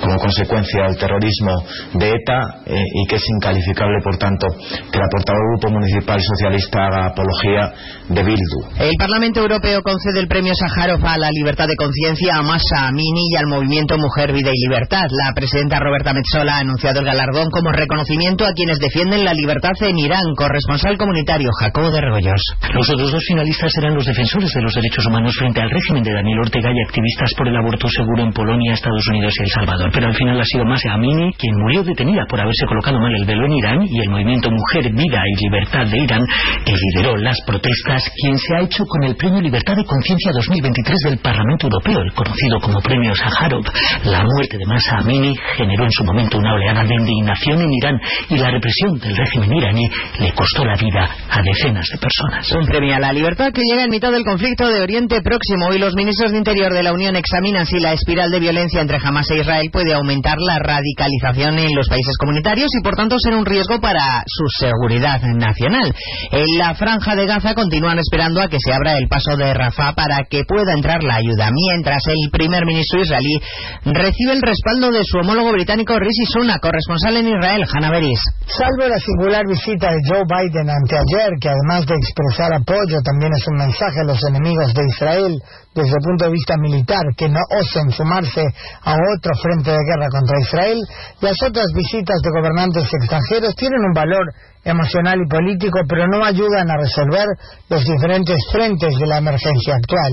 como consecuencia del terrorismo de ETA eh, y que es incalificable, por tanto, que la portavoz del Grupo Municipal Socialista haga apología de Bildu. El Parlamento Europeo concede el premio Sájarov a la libertad de conciencia a Masa Amini y al movimiento Mujer Vida y Libertad. La presidenta Roberta Metsola ha anunciado el galardón como reconocimiento a quienes defienden la libertad en Irán. Corresponsal comunitario Jacobo de Rebollos. Los otros dos finalistas eran los defensores de los derechos humanos frente al régimen de Daniel Ortega y activistas por el aborto seguro en Polonia, Estados Unidos y El Salvador. Pero al final ha sido Masa Amini quien murió detenida por haberse colocado mal el velo en Irán y el movimiento Mujer, Vida y Libertad de Irán, que lideró las protestas, quien se ha hecho con el premio Libertad de Conciencia 2023 del Parlamento Europeo, el conocido como premio Sájarov. Muerte de Masa Amini generó en su momento una oleada de indignación en Irán y la represión del régimen iraní le costó la vida a decenas de personas. Un premio a la libertad que llega en mitad del conflicto de Oriente Próximo y los ministros de Interior de la Unión examinan si la espiral de violencia entre Hamas e Israel puede aumentar la radicalización en los países comunitarios y por tanto ser un riesgo para su seguridad nacional. En la franja de Gaza continúan esperando a que se abra el paso de Rafah para que pueda entrar la ayuda, mientras el primer ministro israelí recibe el respaldo de su homólogo británico Rishi Sunak, corresponsal en Israel, Hanna Beris. Salvo la singular visita de Joe Biden anteayer, que además de expresar apoyo también es un mensaje a los enemigos de Israel desde el punto de vista militar, que no osen sumarse a otro frente de guerra contra Israel, las otras visitas de gobernantes extranjeros tienen un valor emocional y político, pero no ayudan a resolver los diferentes frentes de la emergencia actual.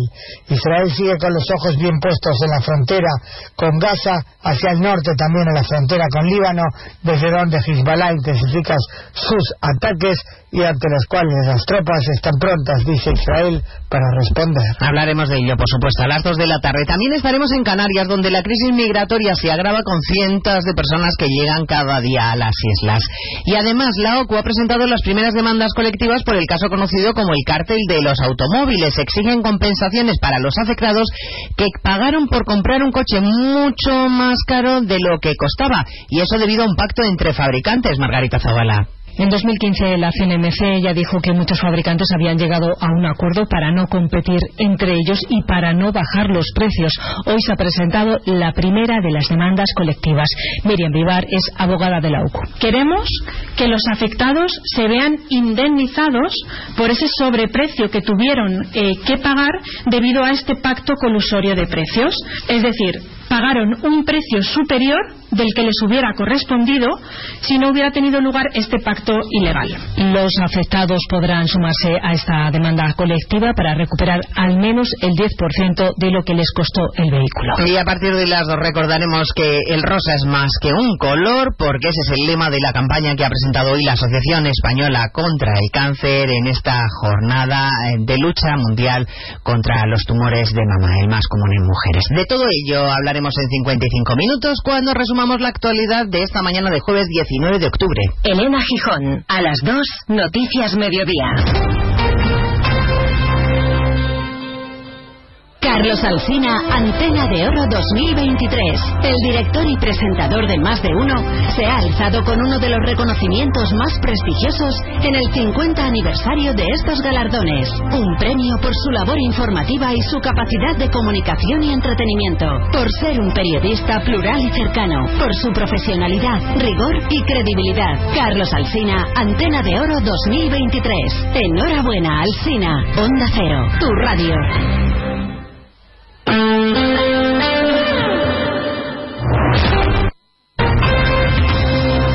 Israel sigue con los ojos bien puestos en la frontera con Gaza, hacia el norte también en la frontera con Líbano, desde donde Hezbollah intensifica sus ataques y ante las cuales las tropas están prontas, dice Israel, para responder. Hablaremos de ello, por supuesto, a las dos de la tarde. También estaremos en Canarias, donde la crisis migratoria se agrava con cientos de personas que llegan cada día a las islas. Y además, la OCU ha presentado las primeras demandas colectivas por el caso conocido como el cártel de los automóviles. Exigen compensaciones para los afectados que pagaron por comprar un coche mucho más caro de lo que costaba. Y eso debido a un pacto entre fabricantes, Margarita Zavala. En 2015 la CNMC ya dijo que muchos fabricantes habían llegado a un acuerdo para no competir entre ellos y para no bajar los precios. Hoy se ha presentado la primera de las demandas colectivas. Miriam Vivar es abogada de la UCO. Queremos que los afectados se vean indemnizados por ese sobreprecio que tuvieron eh, que pagar debido a este pacto colusorio de precios. Es decir, pagaron un precio superior del que les hubiera correspondido si no hubiera tenido lugar este pacto ilegal. Los afectados podrán sumarse a esta demanda colectiva para recuperar al menos el 10% de lo que les costó el vehículo. Y a partir de las dos recordaremos que el rosa es más que un color, porque ese es el lema de la campaña que ha presentado hoy la Asociación Española contra el Cáncer en esta jornada de lucha mundial contra los tumores de mama, el más común en mujeres. De todo ello hablaremos en 55 minutos cuando resumamos la actualidad de esta mañana de jueves 19 de octubre. Elena Gijón, a las 2, Noticias Mediodía. Carlos Alcina, Antena de Oro 2023. El director y presentador de Más de Uno se ha alzado con uno de los reconocimientos más prestigiosos en el 50 aniversario de estos galardones. Un premio por su labor informativa y su capacidad de comunicación y entretenimiento. Por ser un periodista plural y cercano. Por su profesionalidad, rigor y credibilidad. Carlos Alcina, Antena de Oro 2023. Enhorabuena, Alcina. Onda Cero, tu radio.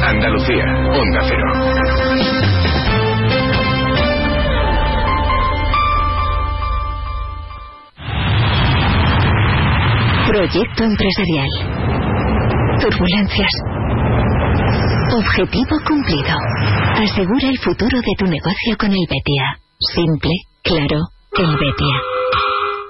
Andalucía, Onda Cero. Proyecto empresarial. Turbulencias. Objetivo cumplido. Asegura el futuro de tu negocio con el Betia. Simple, claro, el Betia.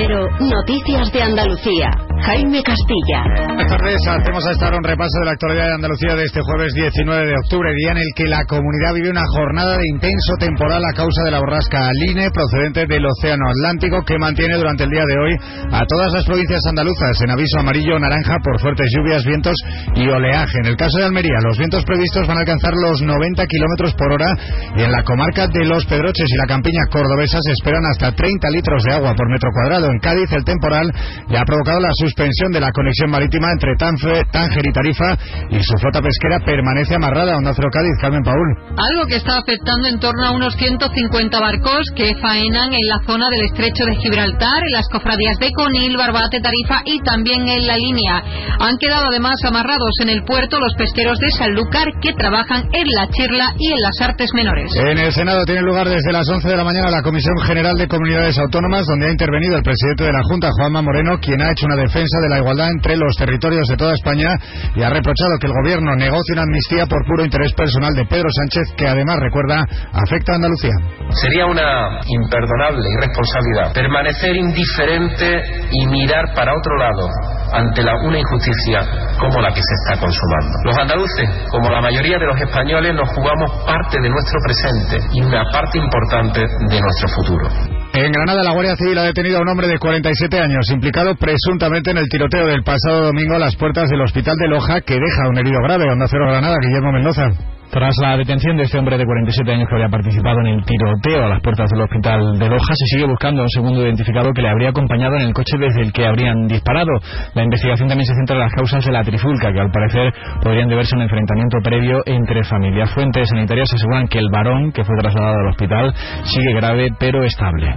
Cero, Noticias de Andalucía. Jaime Castilla. Buenas tardes, hacemos a estar un repaso de la actualidad de Andalucía de este jueves 19 de octubre, día en el que la comunidad vive una jornada de intenso temporal a causa de la borrasca Aline procedente del Océano Atlántico que mantiene durante el día de hoy a todas las provincias andaluzas en aviso amarillo naranja por fuertes lluvias, vientos y oleaje. En el caso de Almería, los vientos previstos van a alcanzar los 90 kilómetros por hora y en la comarca de Los Pedroches y la campiña cordobesa se esperan hasta 30 litros de agua por metro cuadrado. En Cádiz, el temporal ya ha provocado la suspensión de la conexión marítima entre Tanfe, Tánger y Tarifa y su flota pesquera permanece amarrada a Onda Cero Cádiz. Carmen Paul. Algo que está afectando en torno a unos 150 barcos que faenan en la zona del estrecho de Gibraltar, en las cofradías de Conil, Barbate, Tarifa y también en la línea. Han quedado además amarrados en el puerto los pesqueros de Sanlúcar que trabajan en la Chirla y en las artes menores. En el Senado tiene lugar desde las 11 de la mañana la Comisión General de Comunidades Autónomas, donde ha intervenido el presidente de la Junta, Juanma Moreno, quien ha hecho una defensa de la igualdad entre los territorios de toda España y ha reprochado que el gobierno negocie una amnistía por puro interés personal de Pedro Sánchez, que además recuerda afecta a Andalucía. Sería una imperdonable irresponsabilidad permanecer indiferente y mirar para otro lado ante la, una injusticia como la que se está consumando. Los andaluces, como la mayoría de los españoles, nos jugamos parte de nuestro presente y una parte importante de nuestro futuro. En Granada, la Guardia Civil ha detenido a un hombre de 47 años, implicado presuntamente en el tiroteo del pasado domingo a las puertas del hospital de Loja, que deja un herido grave. Onda Cero Granada, Guillermo Mendoza. Tras la detención de este hombre de 47 años que habría participado en el tiroteo a las puertas del hospital de Loja, se sigue buscando a un segundo identificado que le habría acompañado en el coche desde el que habrían disparado. La investigación también se centra en las causas de la trifulca, que al parecer podrían deberse a un enfrentamiento previo entre familias. Fuentes sanitarias aseguran que el varón, que fue trasladado al hospital, sigue grave pero estable.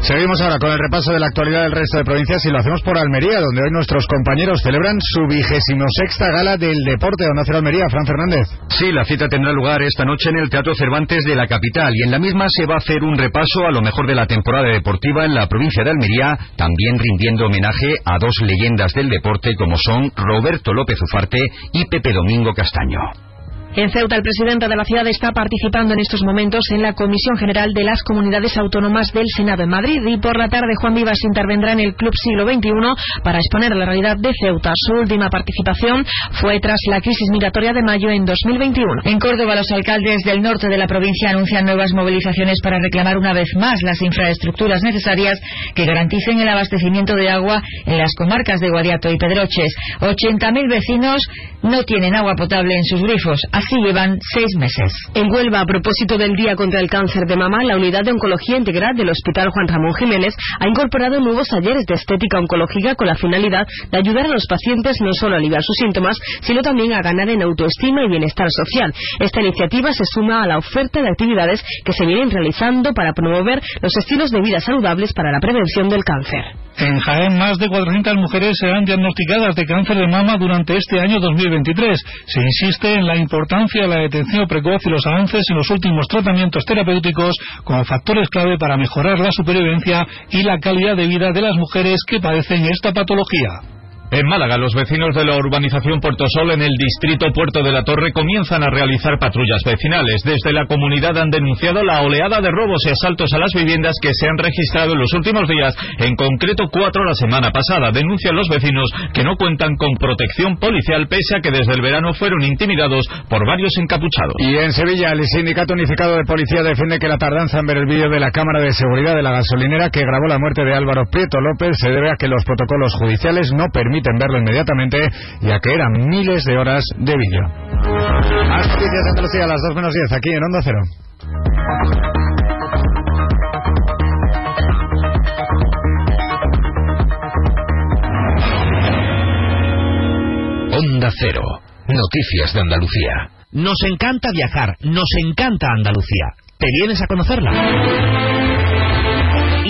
Seguimos ahora con el repaso de la actualidad del resto de provincias y lo hacemos por Almería, donde hoy nuestros compañeros celebran su vigésimo sexta gala del deporte. ¿Dónde hacer Almería? Fran Fernández. Sí, la cita tendrá lugar esta noche en el Teatro Cervantes de la capital y en la misma se va a hacer un repaso a lo mejor de la temporada deportiva en la provincia de Almería, también rindiendo homenaje a dos leyendas del deporte como son Roberto López Ufarte y Pepe Domingo Castaño. En Ceuta, el presidente de la ciudad está participando en estos momentos en la Comisión General de las Comunidades Autónomas del Senado en Madrid y por la tarde Juan Vivas intervendrá en el Club Siglo XXI para exponer la realidad de Ceuta. Su última participación fue tras la crisis migratoria de mayo en 2021. En Córdoba, los alcaldes del norte de la provincia anuncian nuevas movilizaciones para reclamar una vez más las infraestructuras necesarias que garanticen el abastecimiento de agua en las comarcas de Guadiato y Pedroches. 80.000 vecinos no tienen agua potable en sus grifos. Llevan seis meses. En Huelva, a propósito del Día contra el Cáncer de Mama, la Unidad de Oncología Integral del Hospital Juan Ramón Jiménez ha incorporado nuevos talleres de estética oncológica con la finalidad de ayudar a los pacientes no solo a aliviar sus síntomas, sino también a ganar en autoestima y bienestar social. Esta iniciativa se suma a la oferta de actividades que se vienen realizando para promover los estilos de vida saludables para la prevención del cáncer. En Jaén, más de 400 mujeres serán diagnosticadas de cáncer de mama durante este año 2023. Se insiste en la importancia de la detención precoz y los avances en los últimos tratamientos terapéuticos como factores clave para mejorar la supervivencia y la calidad de vida de las mujeres que padecen esta patología. En Málaga, los vecinos de la urbanización Puerto Sol en el distrito Puerto de la Torre comienzan a realizar patrullas vecinales. Desde la comunidad han denunciado la oleada de robos y asaltos a las viviendas que se han registrado en los últimos días, en concreto cuatro la semana pasada. Denuncian los vecinos que no cuentan con protección policial pese a que desde el verano fueron intimidados por varios encapuchados. Y en Sevilla, el Sindicato Unificado de Policía defiende que la tardanza en ver el vídeo de la cámara de seguridad de la gasolinera que grabó la muerte de Álvaro Prieto López se debe a que los protocolos judiciales no permiten en verlo inmediatamente, ya que eran miles de horas de vídeo. Más noticias de Andalucía a las 2 menos 10, aquí en Onda Cero. Onda Cero. Noticias de Andalucía. Nos encanta viajar, nos encanta Andalucía. ¿Te vienes a conocerla?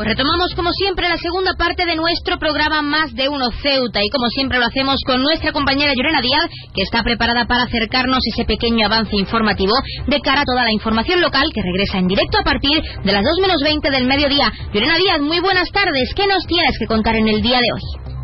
Pues retomamos como siempre la segunda parte de nuestro programa Más de Uno Ceuta y como siempre lo hacemos con nuestra compañera Llorena Díaz que está preparada para acercarnos ese pequeño avance informativo de cara a toda la información local que regresa en directo a partir de las 2 menos 20 del mediodía. Llorena Díaz, muy buenas tardes. ¿Qué nos tienes que contar en el día de hoy?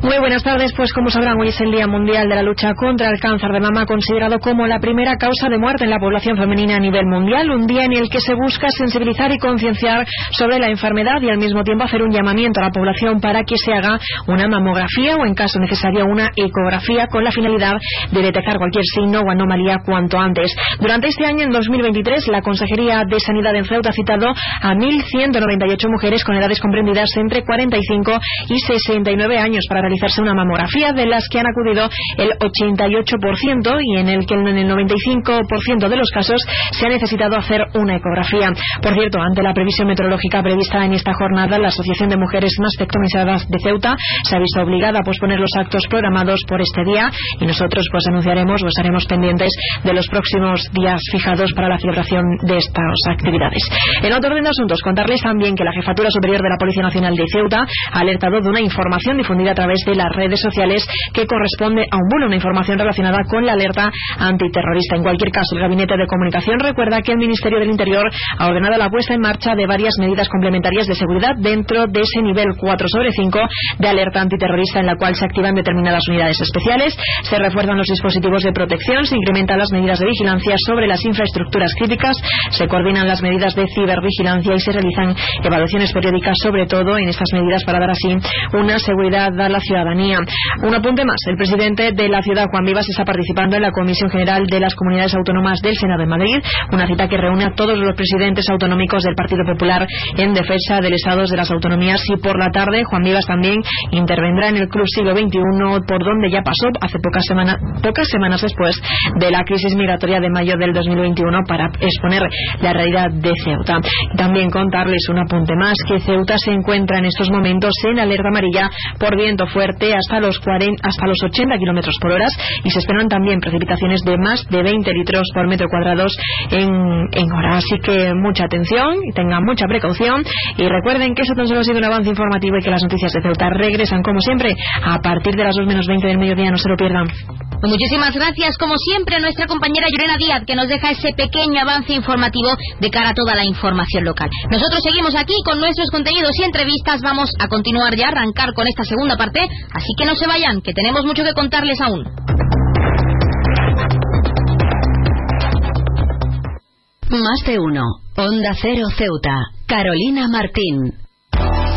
Muy buenas tardes, pues como sabrán, hoy es el Día Mundial de la Lucha contra el Cáncer de Mama, considerado como la primera causa de muerte en la población femenina a nivel mundial, un día en el que se busca sensibilizar y concienciar sobre la enfermedad y al mismo tiempo hacer un llamamiento a la población para que se haga una mamografía o en caso necesario una ecografía con la finalidad de detectar cualquier signo o anomalía cuanto antes. Durante este año, en 2023, la Consejería de Sanidad en Ceuta ha citado a 1.198 mujeres con edades comprendidas entre 45 y 69 años para realizarse una mamografía, de las que han acudido el 88% y en el que en el 95% de los casos se ha necesitado hacer una ecografía. Por cierto, ante la previsión meteorológica prevista en esta jornada, la Asociación de Mujeres Mastectomizadas de Ceuta se ha visto obligada a posponer los actos programados por este día y nosotros pues anunciaremos o estaremos pendientes de los próximos días fijados para la celebración de estas actividades. En otro orden de asuntos, contarles también que la Jefatura Superior de la Policía Nacional de Ceuta ha alertado de una información difundida a través de las redes sociales que corresponde a un bulo, una información relacionada con la alerta antiterrorista. En cualquier caso, el Gabinete de Comunicación recuerda que el Ministerio del Interior ha ordenado la puesta en marcha de varias medidas complementarias de seguridad dentro de ese nivel 4 sobre 5 de alerta antiterrorista en la cual se activan determinadas unidades especiales, se refuerzan los dispositivos de protección, se incrementan las medidas de vigilancia sobre las infraestructuras críticas, se coordinan las medidas de cibervigilancia y se realizan evaluaciones periódicas, sobre todo en estas medidas para dar así una seguridad a la ciudadanía. Un apunte más. El presidente de la ciudad, Juan Vivas, está participando en la Comisión General de las Comunidades Autónomas del Senado de Madrid, una cita que reúne a todos los presidentes autonómicos del Partido Popular en defensa del Estado de las autonomías y por la tarde Juan Vivas también intervendrá en el Club Siglo XXI por donde ya pasó hace pocas, semanas pocas semanas después de la crisis migratoria de mayo del 2021 para exponer la realidad de Ceuta. También contarles un apunte más que Ceuta se encuentra en estos momentos en alerta amarilla por viento fuerte hasta los 40, hasta los 80 kilómetros por hora y se esperan también precipitaciones de más de 20 litros por metro cuadrado en, en hora. Así que mucha atención, tengan mucha precaución y recuerden que eso tan solo ha sido un avance informativo y que las noticias de Ceuta regresan como siempre a partir de las 2 menos 20 del mediodía. No se lo pierdan. Pues muchísimas gracias, como siempre, a nuestra compañera Llorena Díaz, que nos deja ese pequeño avance informativo de cara a toda la información local. Nosotros seguimos aquí con nuestros contenidos y entrevistas. Vamos a continuar ya, arrancar con esta segunda parte. Así que no se vayan, que tenemos mucho que contarles aún. Más de uno. Onda Cero Ceuta. Carolina Martín.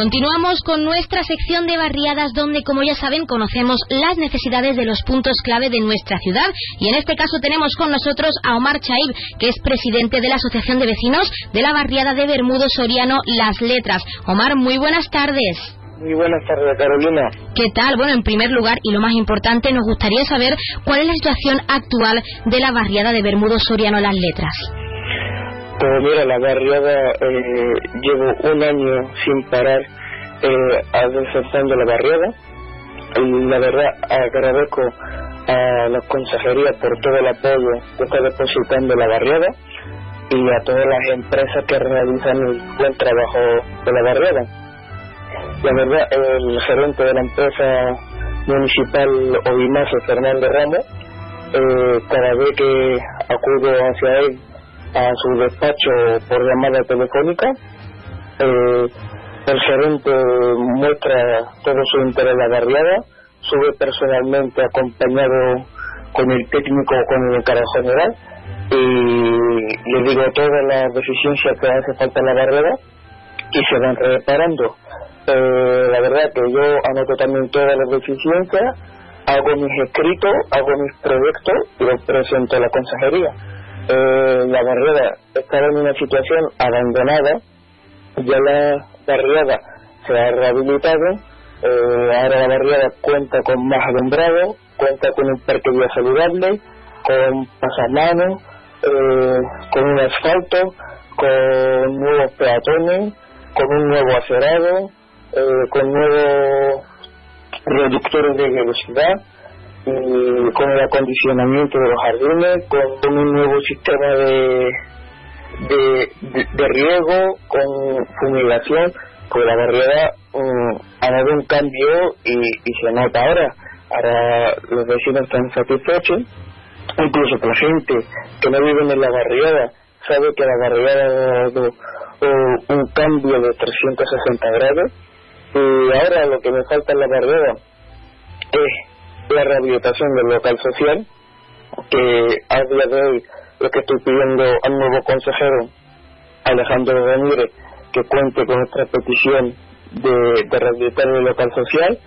Continuamos con nuestra sección de barriadas donde, como ya saben, conocemos las necesidades de los puntos clave de nuestra ciudad y en este caso tenemos con nosotros a Omar Chaib, que es presidente de la Asociación de Vecinos de la barriada de Bermudo Soriano Las Letras. Omar, muy buenas tardes. Muy buenas tardes, Carolina. ¿Qué tal? Bueno, en primer lugar, y lo más importante, nos gustaría saber cuál es la situación actual de la barriada de Bermudo Soriano Las Letras. Pues mira, la barriada eh, llevo un año sin parar eh, la barriada. Y la verdad agradezco a la consejería por todo el apoyo que está depositando la barriada y a todas las empresas que realizan el buen trabajo de la barriada. La verdad, el gerente de la empresa municipal Ovimaso, Fernando Ramos, eh, cada vez que acudo hacia él a su despacho por llamada telefónica. Eh, el gerente muestra todo su interés en la barriada, sube personalmente acompañado con el técnico, con el encargado general y le digo todas las deficiencias que hace falta en la barrera y se van reparando. Eh, la verdad que yo anoto también todas las deficiencias, hago mis escritos, hago mis proyectos y los presento a la consejería. Eh, la barrera estaba en una situación abandonada, ya la barriada se ha rehabilitado, eh, ahora la barriada cuenta con más alumbrado, cuenta con un parque saludable, con pasamanos, eh, con un asfalto, con nuevos peatones, con un nuevo acerado, eh, con nuevos reductores de velocidad, y con el acondicionamiento de los jardines, con un nuevo sistema de, de, riego, con fumigación, pues la barriada um, ha dado un cambio y, se nota ahora. Ahora los vecinos están satisfechos incluso la gente que no vive en la barriada sabe que la barriada ha dado un cambio de 360 grados y ahora lo que me falta en la barriada es la rehabilitación del local social que a día de hoy lo que estoy pidiendo al nuevo consejero Alejandro Ramírez que cuente con nuestra petición de, de rehabilitar el local social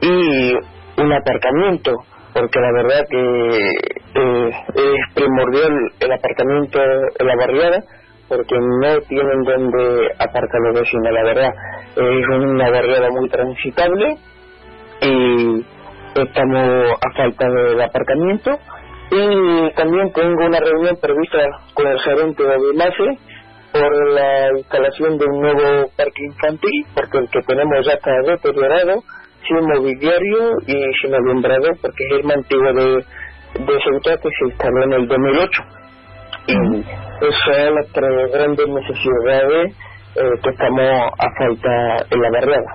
y un aparcamiento porque la verdad que eh, es primordial el aparcamiento en la barriada porque no tienen donde aparcar los vecinos, la verdad. Es una barriada muy transitable y estamos a falta del aparcamiento. Y también tengo una reunión prevista con el gerente de Bimase por la instalación de un nuevo parque infantil porque el que tenemos ya está deteriorado sin mobiliario y sin alumbrado porque es el más antiguo de, de Ceuta que se instaló en el 2008 y esas son las tres grandes necesidades eh, que estamos a falta en la barriada.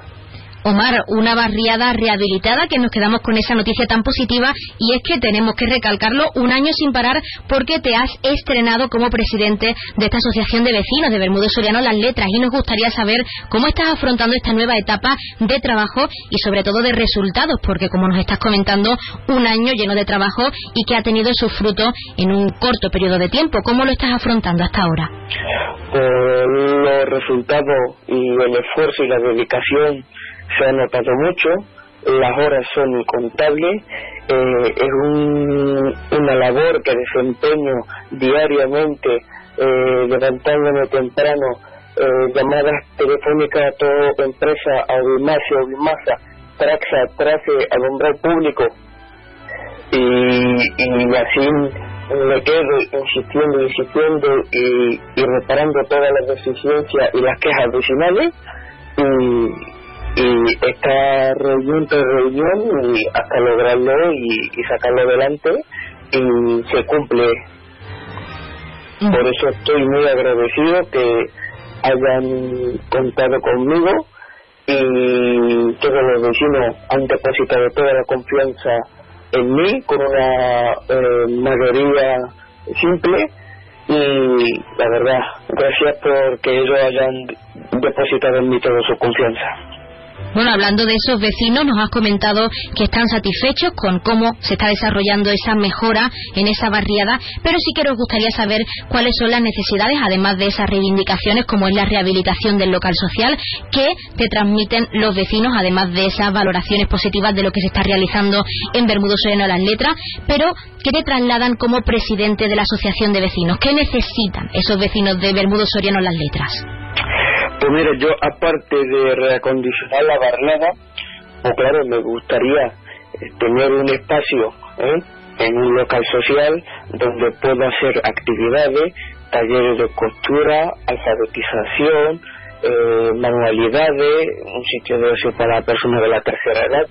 Omar, una barriada rehabilitada que nos quedamos con esa noticia tan positiva y es que tenemos que recalcarlo un año sin parar porque te has estrenado como presidente de esta asociación de vecinos de Bermudo Soriano Las Letras y nos gustaría saber cómo estás afrontando esta nueva etapa de trabajo y sobre todo de resultados porque como nos estás comentando un año lleno de trabajo y que ha tenido su fruto en un corto periodo de tiempo. ¿Cómo lo estás afrontando hasta ahora? Pues los resultados y el esfuerzo y la dedicación se ha notado mucho, las horas son incontables, eh, es un, una labor que desempeño diariamente, eh, levantándome temprano, eh, llamadas telefónicas a toda empresa, a Audimacia, Audimasa, Traxa, Trace, alumbrado público, y, y así me quedo insistiendo, insistiendo y, y reparando todas las deficiencias y las quejas vecinales y, y está reunión tras reunión y hasta lograrlo y, sacarlo adelante y se cumple. Por eso estoy muy agradecido que hayan contado conmigo y todos los vecinos han depositado toda la confianza en mí con una eh, mayoría simple y la verdad, gracias por que ellos hayan depositado en mí toda su confianza. Bueno, hablando de esos vecinos, nos has comentado que están satisfechos con cómo se está desarrollando esa mejora en esa barriada, pero sí que nos gustaría saber cuáles son las necesidades, además de esas reivindicaciones, como es la rehabilitación del local social, que te transmiten los vecinos, además de esas valoraciones positivas de lo que se está realizando en Bermudo Sereno las letras, pero que te trasladan como presidente de la Asociación de Vecinos. ¿Qué necesitan esos vecinos de Bermudo Soriano las letras? Pues mire, yo aparte de reacondicionar la barrera, pues claro, me gustaría eh, tener un espacio ¿eh? en un local social donde pueda hacer actividades, talleres de costura, alfabetización, eh, manualidades, un sitio de ocio para personas de la tercera edad.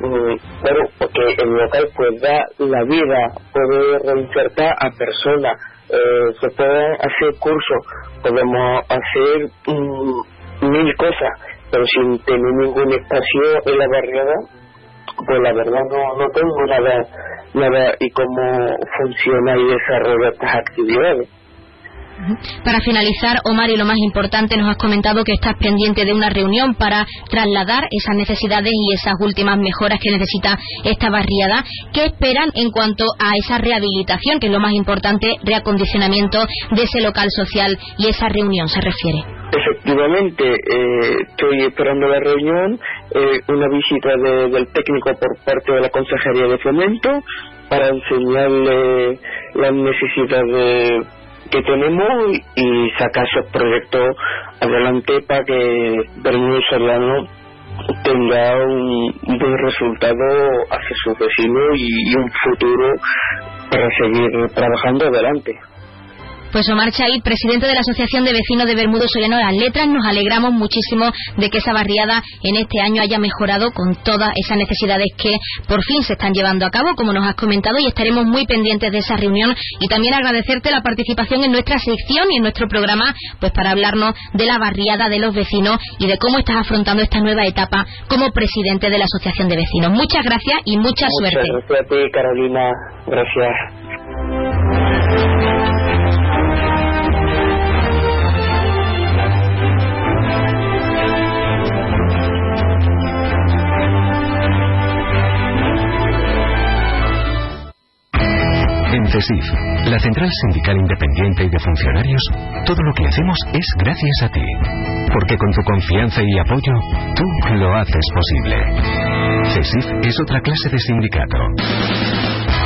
Mm, pero porque el local pues da la vida, puede reinsertar a personas, eh, se pueden hacer cursos, podemos hacer mm, mil cosas, pero sin tener ningún espacio en la barriada, pues la verdad no, no tengo nada, nada y cómo funciona y desarrolla estas actividades. Para finalizar, Omar, y lo más importante, nos has comentado que estás pendiente de una reunión para trasladar esas necesidades y esas últimas mejoras que necesita esta barriada. ¿Qué esperan en cuanto a esa rehabilitación, que es lo más importante, reacondicionamiento de ese local social y esa reunión se refiere? Efectivamente, eh, estoy esperando la reunión, eh, una visita del técnico por parte de la Consejería de Fomento para enseñarle las necesidades que tenemos y sacar esos proyectos adelante para que Bermúdez Solano tenga un, buen resultado hacia sus vecinos y un futuro para seguir trabajando adelante. Pues Omar Chay, presidente de la Asociación de Vecinos de Bermudo Soriano de las Letras, nos alegramos muchísimo de que esa barriada en este año haya mejorado con todas esas necesidades que por fin se están llevando a cabo, como nos has comentado, y estaremos muy pendientes de esa reunión y también agradecerte la participación en nuestra sección y en nuestro programa, pues para hablarnos de la barriada de los vecinos y de cómo estás afrontando esta nueva etapa como presidente de la Asociación de Vecinos. Muchas gracias y mucha suerte. Gracias a ti, Carolina. Gracias. CESIF, la Central Sindical Independiente y de Funcionarios, todo lo que hacemos es gracias a ti. Porque con tu confianza y apoyo, tú lo haces posible. CESIF es otra clase de sindicato.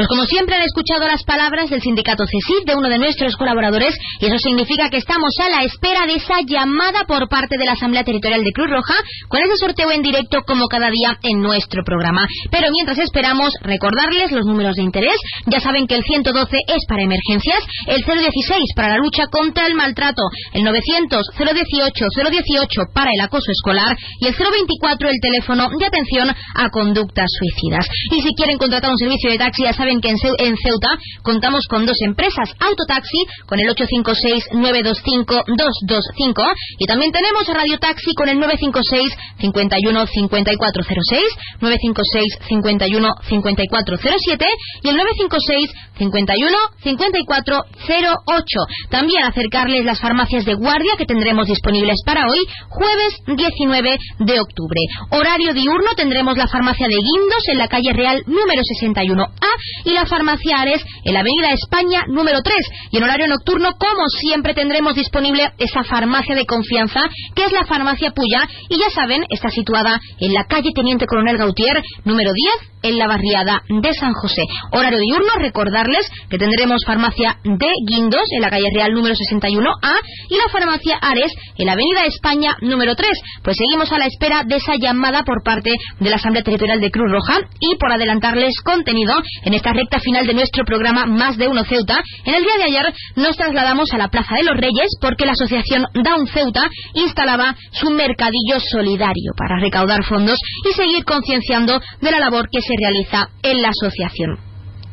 Pues como siempre han escuchado las palabras del sindicato CESIF de uno de nuestros colaboradores y eso significa que estamos a la espera de esa llamada por parte de la Asamblea Territorial de Cruz Roja con ese sorteo en directo como cada día en nuestro programa. Pero mientras esperamos recordarles los números de interés, ya saben que el 112 es para emergencias, el 016 para la lucha contra el maltrato, el 900 018 018 para el acoso escolar y el 024 el teléfono de atención a conductas suicidas. Y si quieren contratar un servicio de taxi, ya saben que en, Ceuta contamos con dos empresas, Autotaxi con el 856-925-225 y también tenemos Radio Taxi con el 956-51-5406, 956-51-5407 y el 956-51-5408. También acercarles las farmacias de guardia que tendremos disponibles para hoy, jueves 19 de octubre. Horario diurno tendremos la farmacia de Guindos en la calle Real número 61A y la farmacia Ares en la Avenida España número 3. Y en horario nocturno, como siempre, tendremos disponible esa farmacia de confianza, que es la farmacia Puya, y ya saben, está situada en la calle Teniente Coronel Gautier número 10 en la barriada de San José. Horario diurno, recordarles que tendremos farmacia de Guindos en la calle Real número 61A y la farmacia Ares en la avenida España número 3. Pues seguimos a la espera de esa llamada por parte de la Asamblea Territorial de Cruz Roja y por adelantarles contenido en esta recta final de nuestro programa Más de Uno Ceuta. En el día de ayer nos trasladamos a la Plaza de los Reyes porque la asociación Down Ceuta instalaba su mercadillo solidario para recaudar fondos y seguir concienciando de la labor que se realiza en la asociación.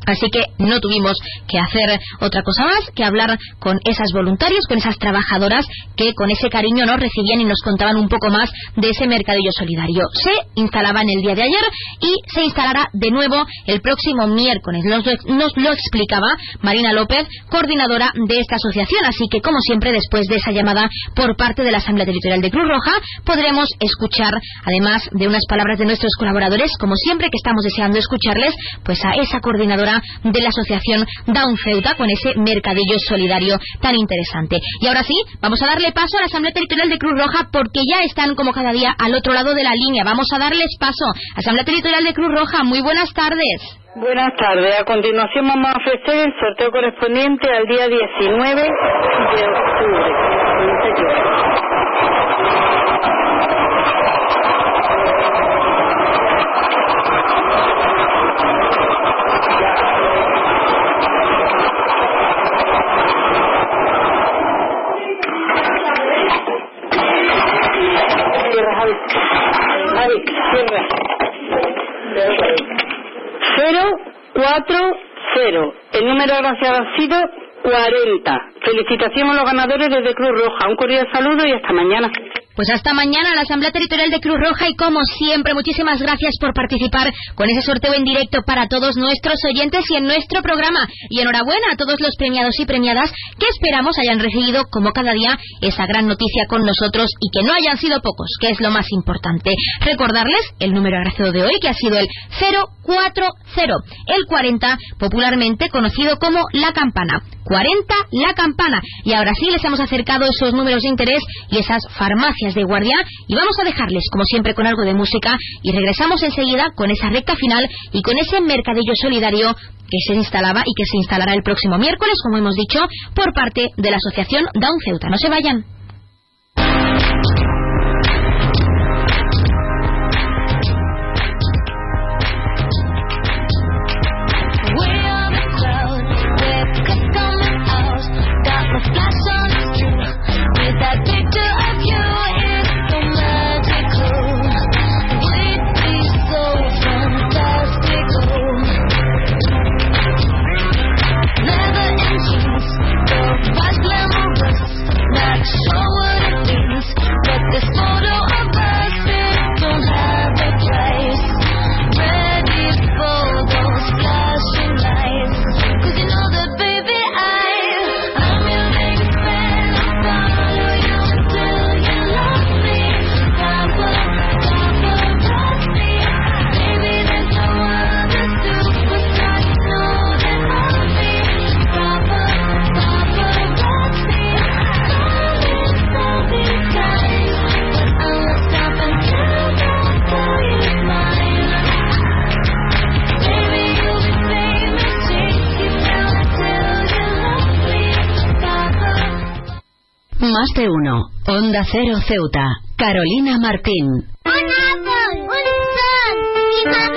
Así que no tuvimos que hacer otra cosa más que hablar con esas voluntarios, con esas trabajadoras que con ese cariño nos recibían y nos contaban un poco más de ese mercadillo solidario. Se instalaba en el día de ayer y se instalará de nuevo el próximo miércoles. Nos lo, nos lo explicaba Marina López, coordinadora de esta asociación. Así que, como siempre, después de esa llamada por parte de la Asamblea Territorial de Cruz Roja, podremos escuchar, además de unas palabras de nuestros colaboradores, como siempre que estamos deseando escucharles, pues a esa coordinadora de la asociación Down Ceuta con ese mercadillo solidario tan interesante. Y ahora sí, vamos a darle paso a la Asamblea Territorial de Cruz Roja porque ya están como cada día al otro lado de la línea. Vamos a darles paso. Asamblea Territorial de Cruz Roja, muy buenas tardes. Buenas tardes. A continuación vamos a ofrecer el sorteo correspondiente al día 19 de octubre. 040. El número agraciado ha sido 40. Felicitaciones a los ganadores desde Cruz Roja. Un cordial saludo y hasta mañana. Pues hasta mañana la Asamblea Territorial de Cruz Roja y como siempre muchísimas gracias por participar con ese sorteo en directo para todos nuestros oyentes y en nuestro programa. Y enhorabuena a todos los premiados y premiadas que esperamos hayan recibido como cada día esa gran noticia con nosotros y que no hayan sido pocos, que es lo más importante. Recordarles el número agraciado de hoy que ha sido el 040, el 40 popularmente conocido como la campana. 40 la campana. Y ahora sí les hemos acercado esos números de interés y esas farmacias de guardia y vamos a dejarles como siempre con algo de música y regresamos enseguida con esa recta final y con ese mercadillo solidario que se instalaba y que se instalará el próximo miércoles, como hemos dicho, por parte de la Asociación Down Ceuta. No se vayan. Soul Más de uno. Onda Cero Ceuta. Carolina Martín. ¡Un árbol! ¡Un sol! ¡Mi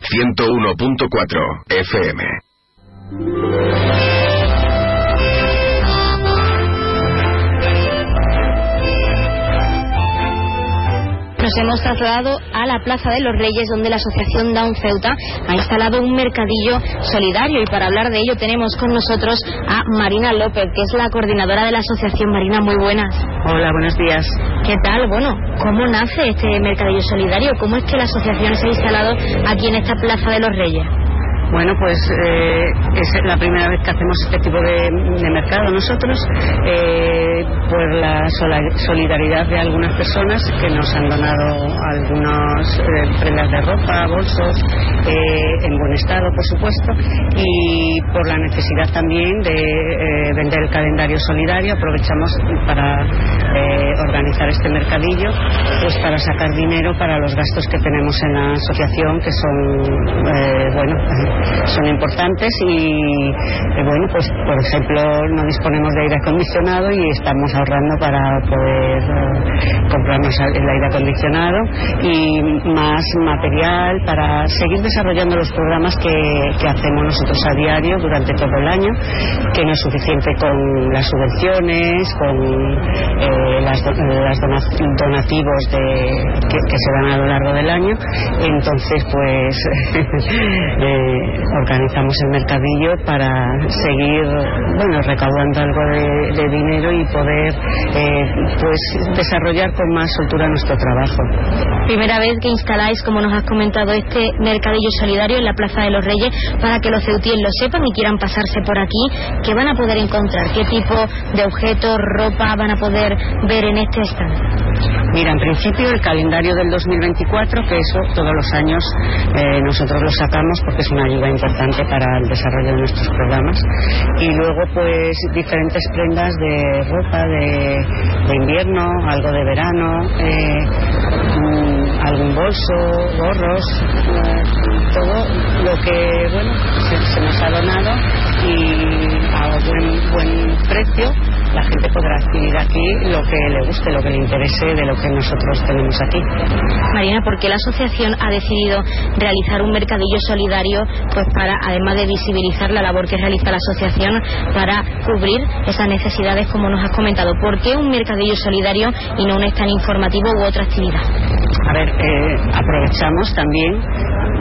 101.4 FM. Nos hemos trasladado a la Plaza de los Reyes, donde la Asociación Down Ceuta ha instalado un mercadillo solidario. Y para hablar de ello tenemos con nosotros a Marina López, que es la coordinadora de la asociación. Marina, muy buenas. Hola, buenos días. ¿Qué tal? Bueno, ¿cómo nace este mercadillo solidario? ¿Cómo es que la asociación se ha instalado aquí en esta Plaza de los Reyes? Bueno, pues eh, es la primera vez que hacemos este tipo de, mercado nosotros, eh, por la solidaridad de algunas personas que nos han donado algunas eh, prendas de ropa, bolsos, eh, en buen estado, por supuesto, y por la necesidad también de eh, vender el calendario solidario, aprovechamos para organizar este mercadillo, pues para sacar dinero para los gastos que tenemos en la asociación, que son, bueno, son importantes y, bueno, pues por ejemplo no disponemos de aire acondicionado y estamos ahorrando para poder eh, comprarnos el aire acondicionado y más material para seguir desarrollando los programas que, hacemos nosotros a diario durante todo el año, que no es suficiente con las subvenciones, con eh, las, las dona- donativos de, que, que se dan a lo largo del año. Entonces, pues eh, organizamos el mercadillo para seguir, bueno, recaudando algo de, de dinero y poder, eh, pues, desarrollar con más soltura nuestro trabajo. Primera vez que instaláis, como nos has comentado, este mercadillo solidario en la Plaza de los Reyes para que los ceutíes lo sepan y quieran pasarse por aquí. ¿Qué van a poder encontrar? ¿Qué tipo de objetos, ropa van a poder ver en este stand? Mira, en principio el calendario del 2024, que eso todos los años eh, nosotros lo sacamos porque es una ayuda importante para el desarrollo de nuestros programas. Y luego, pues, diferentes prendas de ropa de, invierno, algo de verano, eh, mm, algún bolso, gorros, eh, todo lo que bueno se, se nos ha donado y a buen, buen precio la gente podrá adquirir aquí lo que le guste, lo que le interese de lo que nosotros tenemos aquí. Marina, ¿por qué la asociación ha decidido realizar un mercadillo solidario pues para, además de visibilizar la labor que realiza la asociación, para cubrir esas necesidades como nos has comentado? ¿Por qué un mercadillo solidario y no un stand informativo u otra actividad? A ver, eh, aprovechamos también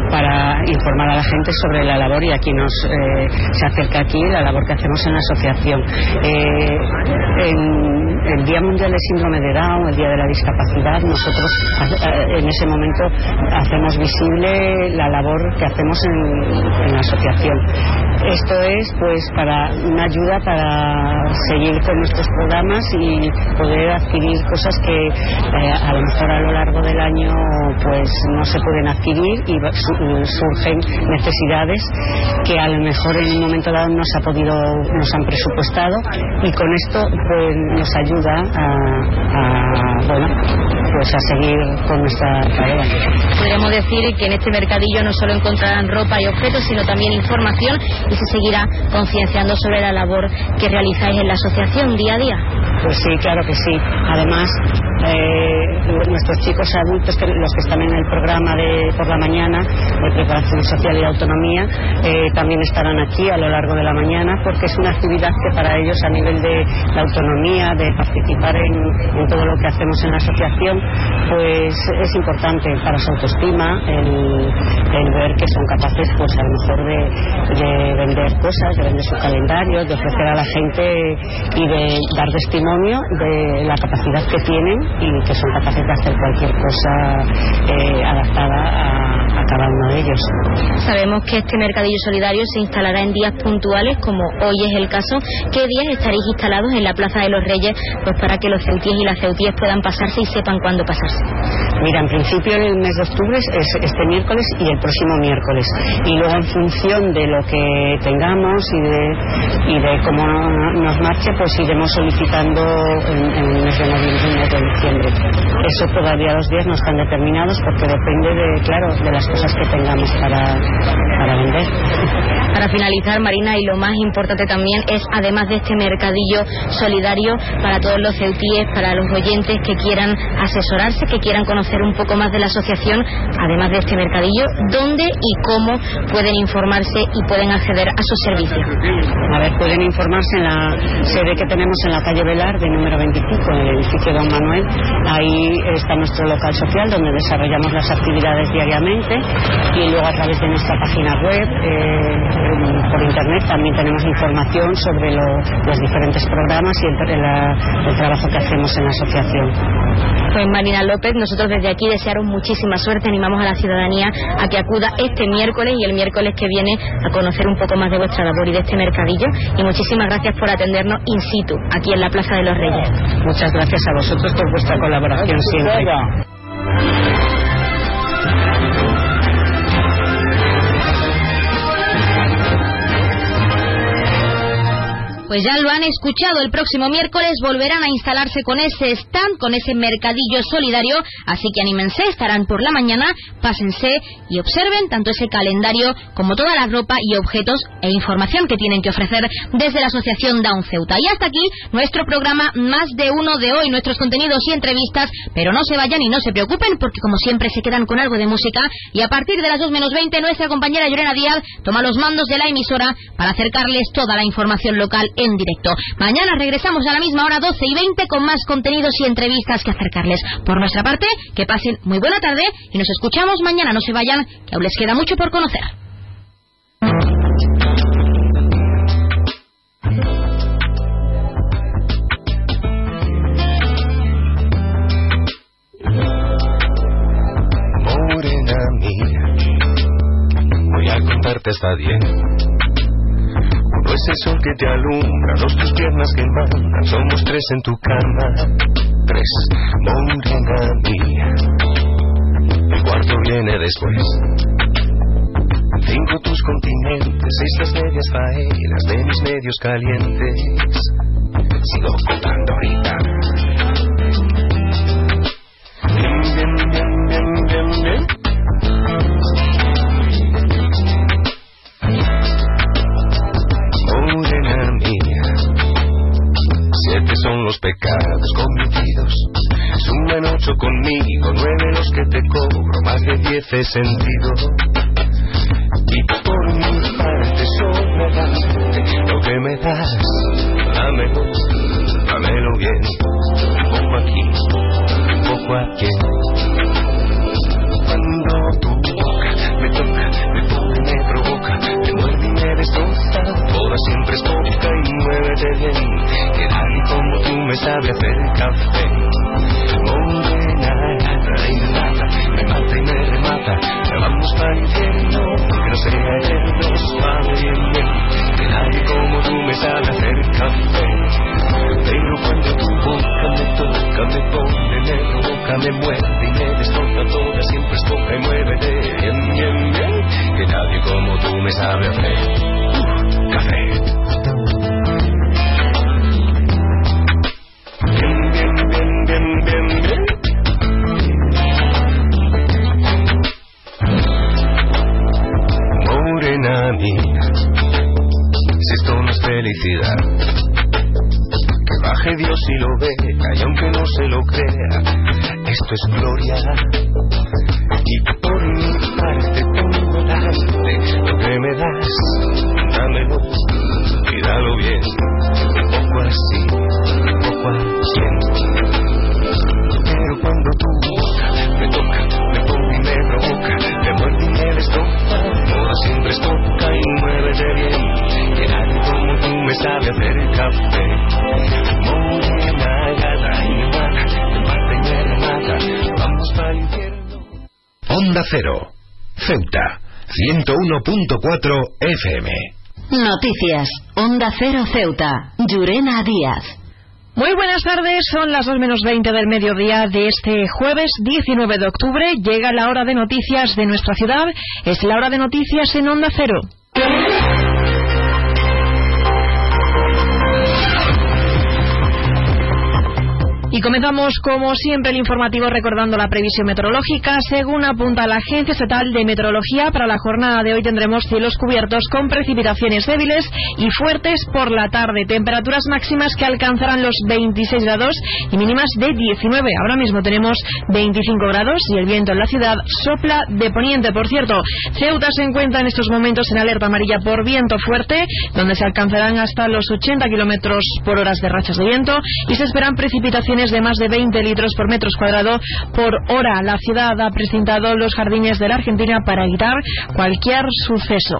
para informar a la gente sobre la labor y aquí nos eh, se acerca aquí la labor que hacemos en la asociación. Eh, en el Día Mundial del Síndrome de Down, el Día de la Discapacidad, nosotros eh, en ese momento hacemos visible la labor que hacemos en, la asociación. Esto es pues para una ayuda para seguir con nuestros programas y poder adquirir cosas que eh, a lo mejor a lo largo del año pues no se pueden adquirir y surgen necesidades que a lo mejor en un momento dado nos ha podido nos han presupuestado y con esto pues nos ayuda a, a, bueno pues a seguir con nuestra tarea. Podríamos decir que en este mercadillo no solo encontrarán ropa y objetos, sino también información y se seguirá concienciando sobre la labor que realizáis en la asociación día a día. Pues sí, claro que sí. Además, eh, nuestros chicos adultos, que, los que están en el programa de por la mañana preparación social y autonomía, eh, también estarán aquí a lo largo de la mañana porque es una actividad que para ellos a nivel de la autonomía, de participar en, todo lo que hacemos en la asociación, pues es importante para su autoestima el, ver que son capaces, pues a lo mejor de, de vender cosas, de vender su calendario, de ofrecer a la gente y de dar testimonio de la capacidad que tienen y que son capaces de hacer cualquier cosa eh, adaptada a, a cada uno de ellos. Sabemos que este mercadillo solidario se instalará en días puntuales, como hoy es el caso. ¿Qué días estaréis instalados en la Plaza de los Reyes pues para que los ceutíes y las ceutíes puedan pasarse y sepan cuándo pasarse? Mira, en principio el mes de octubre es este miércoles y el próximo miércoles. Y luego en función de lo que tengamos y de, y de cómo nos marche, pues iremos solicitando en, en el mes de noviembre y mes de diciembre. Eso todavía los días no están determinados porque depende de, claro, de las cosas que tengamos para, para vender. Para finalizar, Marina, y lo más importante también es, además de este mercadillo solidario para todos los ceutíes, para los oyentes que quieran asesorarse, que quieran conocer un poco más de la asociación, además de este mercadillo, dónde y cómo pueden informarse y pueden acceder a sus servicios. A ver, pueden informarse en la sede que tenemos en la calle Velar, de número 25, en el edificio Don Manuel. Ahí está nuestro local social, donde desarrollamos las actividades diariamente. Y luego a través de nuestra página web, eh, por internet, también tenemos información sobre lo- los diferentes programas y el, la- el trabajo que hacemos en la asociación. Pues Marina López, nosotros desde aquí desearos muchísima suerte, animamos a la ciudadanía a que acuda este miércoles y el miércoles que viene a conocer un poco más de vuestra labor y de este mercadillo. Y muchísimas gracias por atendernos in situ, aquí en la Plaza de los Reyes. Muchas gracias a vosotros por vuestra colaboración siempre. Pues ya lo han escuchado, el próximo miércoles volverán a instalarse con ese stand, con ese mercadillo solidario, así que anímense, estarán por la mañana, pásense y observen tanto ese calendario como toda la ropa y objetos e información que tienen que ofrecer desde la Asociación Down Ceuta. Y hasta aquí nuestro programa Más de Uno de hoy, nuestros contenidos y entrevistas, pero no se vayan y no se preocupen porque como siempre se quedan con algo de música y a partir de las 2 menos 20 nuestra compañera Llorena Díaz toma los mandos de la emisora para acercarles toda la información local en directo. Mañana regresamos a la misma hora 12 y 20 con más contenidos y entrevistas que acercarles. Por nuestra parte, que pasen muy buena tarde y nos escuchamos mañana. No se vayan, que aún les queda mucho por conocer. Morena mía, voy a contarte hasta diez. Uno es el sol que te alumbra, dos tus piernas que mandan, somos tres en tu cama. Tres, morena mía, el cuarto viene después. Cinco tus continentes, seis las medias faenas de mis medios calientes. Sigo contando ahorita. los pecados cometidos. Suman ocho conmigo, nueve los que te cobro, más de diez he sentido. Y por mi parte sobra lo que me das. Dámelo, dámelo bien, un poco aquí, un poco aquí. Sabe hacer café. Morena, y me mata, me mata y me remata, vamos para el infierno, que no sea eterno, suave bien, bien, que nadie como tú me sabe hacer café. Pero cuando tu boca me toca, me pone, me provoca, me muerde y me destroza toda, siempre es poca y muévete bien, bien, bien, que nadie como tú me sabe hacer es gloria. Cero, Ceuta, 101.4 FM. Noticias. Onda Cero Ceuta. Llurena Díaz. Muy buenas tardes, son las 2 menos 20 del mediodía de este jueves 19 de octubre. Llega la hora de noticias de nuestra ciudad. Es la hora de noticias en Onda Cero. Y comenzamos, como siempre, el informativo recordando la previsión meteorológica. Según apunta la Agencia Estatal de Meteorología, para la jornada de hoy tendremos cielos cubiertos con precipitaciones débiles y fuertes por la tarde. Temperaturas máximas que alcanzarán los 26 grados y mínimas de 19. Ahora mismo tenemos 25 grados y el viento en la ciudad sopla de poniente. Por cierto, Ceuta se encuentra en estos momentos en alerta amarilla por viento fuerte, donde se alcanzarán hasta los 80 kilómetros por hora de rachas de viento y se esperan precipitaciones de más de 20 litros por metro cuadrado por hora. La ciudad ha presentado los jardines de la Argentina para evitar cualquier suceso.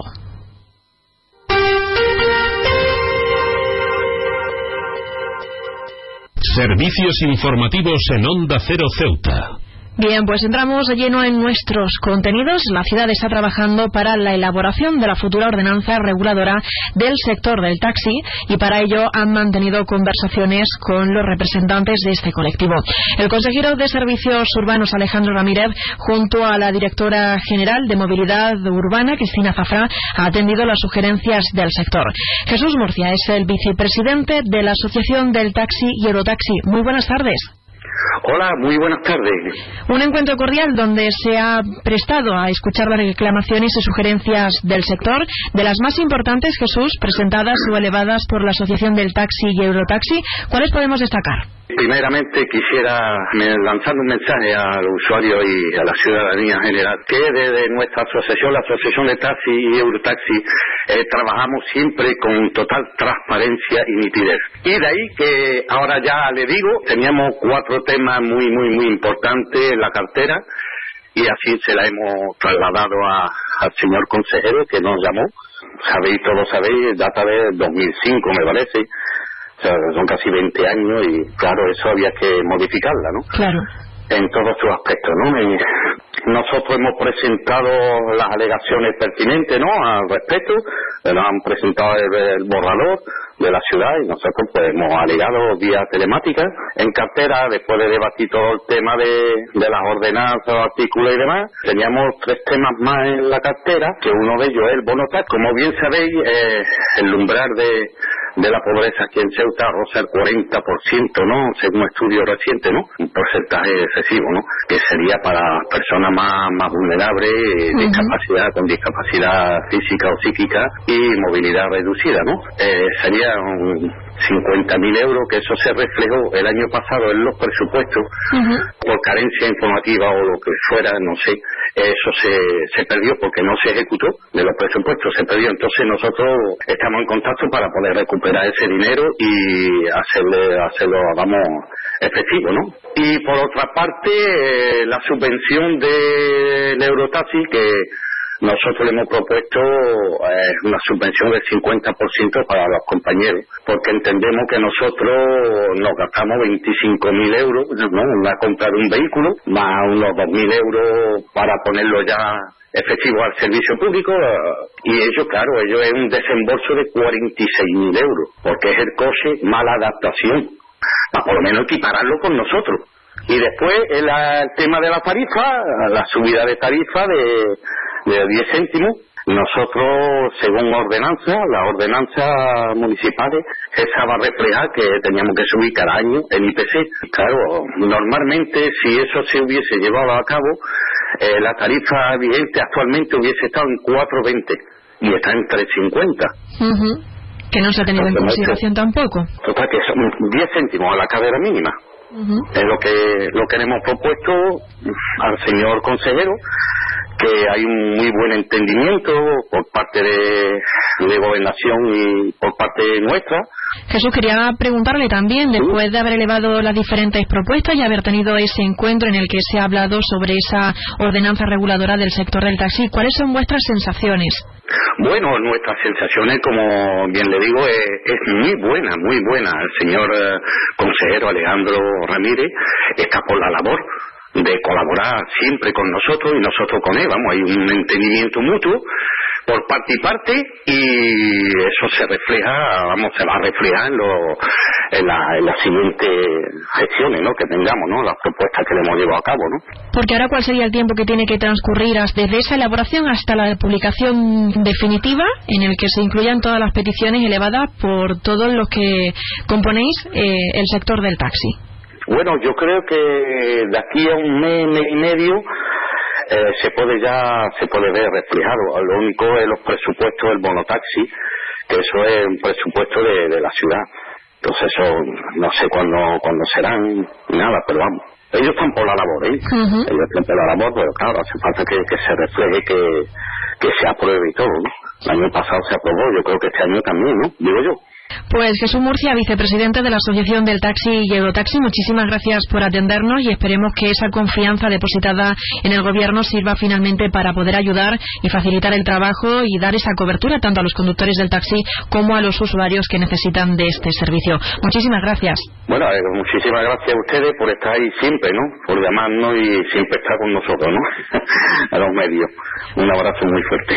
Servicios informativos en Onda Cero Ceuta. Bien, pues entramos de lleno en nuestros contenidos. La ciudad está trabajando para la elaboración de la futura ordenanza reguladora del sector del taxi y para ello han mantenido conversaciones con los representantes de este colectivo. El consejero de Servicios Urbanos Alejandro Ramírez, junto a la directora general de Movilidad Urbana, Cristina Zafra, ha atendido las sugerencias del sector. Jesús Murcia es el vicepresidente de la Asociación del Taxi y Eurotaxi. Muy buenas tardes. Hola, muy buenas tardes. Un encuentro cordial donde se ha prestado a escuchar las reclamaciones y sugerencias del sector, de las más importantes, Jesús, presentadas o elevadas por la Asociación del Taxi y Eurotaxi. ¿Cuáles podemos destacar? Primeramente quisiera lanzar un mensaje al usuario y a la ciudadanía en general que desde nuestra asociación, la Asociación de Taxi y Eurotaxi, eh, trabajamos siempre con total transparencia y nitidez. Y de ahí que ahora ya le digo, teníamos cuatro temas muy, muy, muy importantes en la cartera y así se la hemos trasladado al señor consejero que nos llamó. Sabéis, todos sabéis, data de 2005 me parece. O sea, son casi 20 años y claro, eso había que modificarla, ¿no? Claro. En todos sus aspectos, ¿no? Y nosotros hemos presentado las alegaciones pertinentes, ¿no? Al respecto, nos han presentado el, borrador de la ciudad y nosotros pues hemos alegado vía telemática en cartera después de debatir todo el tema de, de las ordenanzas, artículos y demás. Teníamos tres temas más en la cartera, que uno de ellos es el bono tax. Como bien sabéis, eh, el umbral de, de la pobreza aquí en Ceuta roza el 40%, ¿no? Según estudios recientes, ¿no? Un porcentaje excesivo, ¿no? Que sería para personas más, más vulnerables, eh, discapacidad, con discapacidad física o psíquica y movilidad reducida, ¿no? Eh, sería un 50.000 euros, que eso se reflejó el año pasado en los presupuestos por carencia informativa o lo que fuera, no sé, eso se, se perdió porque no se ejecutó de los presupuestos, se perdió. Entonces nosotros estamos en contacto para poder recuperar ese dinero y hacerle, hacerlo, vamos, efectivo, ¿no? Y por otra parte, eh, la subvención del Eurotaxi que nosotros le hemos propuesto eh, una subvención del 50% para los compañeros, porque entendemos que nosotros nos gastamos 25.000 euros ¿no? en la compra de un vehículo, más unos 2.000 euros para ponerlo ya efectivo al servicio público y ellos, claro, ellos es un desembolso de 46.000 euros, porque es el coche mala adaptación, para por lo menos equipararlo con nosotros. Y después el, el tema de la tarifa, la subida de tarifa de, de 10 céntimos. Nosotros, según ordenanza, las ordenanzas municipales, esa va a reflejar que teníamos que subir cada año el IPC. Claro, normalmente si eso se hubiese llevado a cabo, eh, la tarifa vigente actualmente hubiese estado en 4.20 y está en 3.50. Que no se ha tenido en consideración tampoco. Total, que son 10 céntimos a la cadera mínima. Es lo que lo que le hemos propuesto al señor consejero que hay un muy buen entendimiento por parte de, de gobernación y por parte nuestra. Jesús, quería preguntarle también, después de haber elevado las diferentes propuestas y haber tenido ese encuentro en el que se ha hablado sobre esa ordenanza reguladora del sector del taxi, ¿cuáles son vuestras sensaciones? Bueno, nuestras sensaciones, como bien le digo, es, muy buena, muy buena. El señor eh, consejero Alejandro Ramírez está por la labor de colaborar siempre con nosotros y nosotros con él, vamos, hay un entendimiento mutuo por parte y parte y eso se refleja, vamos, se va a reflejar en, lo, en, la, en las siguientes gestiones ¿no? que tengamos, ¿no? las propuestas que le hemos llevado a cabo. ¿no? Porque ahora, ¿cuál sería el tiempo que tiene que transcurrir desde esa elaboración hasta la publicación definitiva en el que se incluyan todas las peticiones elevadas por todos los que componéis eh, el sector del taxi? Bueno, yo creo que de aquí a un mes, mes y medio eh, se puede ya se puede ver reflejado. Lo único es los presupuestos del monotaxi, que eso es un presupuesto de, la ciudad. Entonces eso no sé cuándo, cuándo serán, nada, pero vamos. Ellos están por la labor, ¿eh? Ellos están por la labor, pero claro, hace falta que, que se refleje, que, que se apruebe y todo, ¿no? El año pasado se aprobó, yo creo que este año también, ¿no? Digo yo. Pues Jesús Murcia, vicepresidente de la Asociación del Taxi y Eurotaxi, muchísimas gracias por atendernos y esperemos que esa confianza depositada en el Gobierno sirva finalmente para poder ayudar y facilitar el trabajo y dar esa cobertura tanto a los conductores del taxi como a los usuarios que necesitan de este servicio. Muchísimas gracias. Bueno, eh, muchísimas gracias a ustedes por estar ahí siempre, ¿no? Por llamarnos y siempre estar con nosotros, ¿no? a los medios. Un abrazo muy fuerte.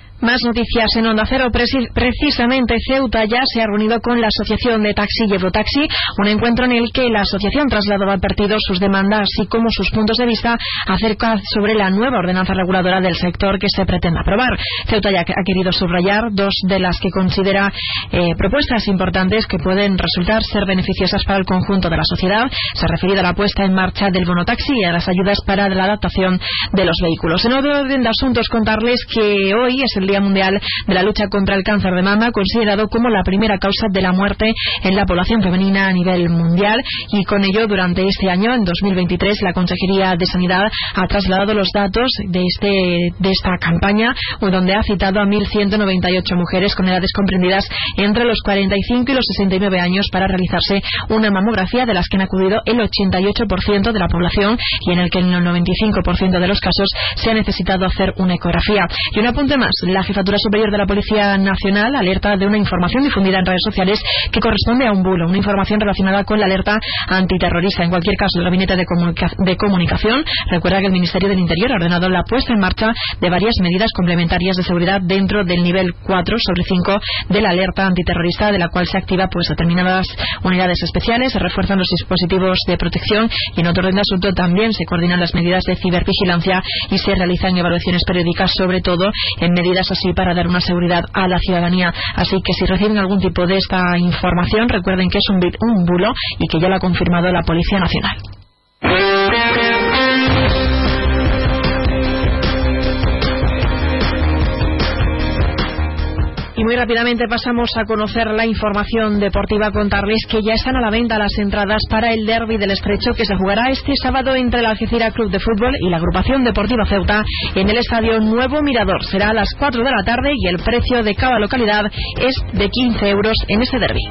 Más noticias en Onda Cero. Precisamente Ceuta ya se ha reunido con la Asociación de Taxi y Eurotaxi, un encuentro en el que la asociación trasladó al partido sus demandas así como sus puntos de vista acerca sobre la nueva ordenanza reguladora del sector que se pretende aprobar. Ceuta ya ha querido subrayar dos de las que considera eh, propuestas importantes que pueden resultar ser beneficiosas para el conjunto de la sociedad. Se ha referido a la puesta en marcha del bonotaxi y a las ayudas para la adaptación de los vehículos. En otro orden de asuntos, contarles que hoy es el Día Mundial de la Lucha contra el Cáncer de Mama, considerado como la primera causa de la muerte en la población femenina a nivel mundial. Y con ello, durante este año, en 2023, la Consejería de Sanidad ha trasladado los datos de, este, de esta campaña, donde ha citado a 1.198 mujeres con edades comprendidas entre los 45 y los 69 años para realizarse una mamografía, de las que han acudido el 88% de la población y en el que en el 95% de los casos se ha necesitado hacer una ecografía. Y un apunte más, la Jefatura Superior de la Policía Nacional alerta de una información difundida en redes sociales que corresponde a un bulo, una información relacionada con la alerta antiterrorista. En cualquier caso, el Gabinete de, de Comunicación recuerda que el Ministerio del Interior ha ordenado la puesta en marcha de varias medidas complementarias de seguridad dentro del nivel 4 sobre 5 de la alerta antiterrorista, de la cual se activa pues determinadas unidades especiales, se refuerzan los dispositivos de protección y en otro orden de asunto también se coordinan las medidas de cibervigilancia y se realizan evaluaciones periódicas, sobre todo en medidas así para dar una seguridad a la ciudadanía. Así que si reciben algún tipo de esta información, recuerden que es un, un bulo y que ya lo ha confirmado la Policía Nacional. Y muy rápidamente pasamos a conocer la información deportiva. Contarles que ya están a la venta las entradas para el derby del Estrecho que se jugará este sábado entre el Algeciras Club de Fútbol y la agrupación deportiva Ceuta en el estadio Nuevo Mirador. Será a las 4 de la tarde y el precio de cada localidad es de 15 euros en este derby.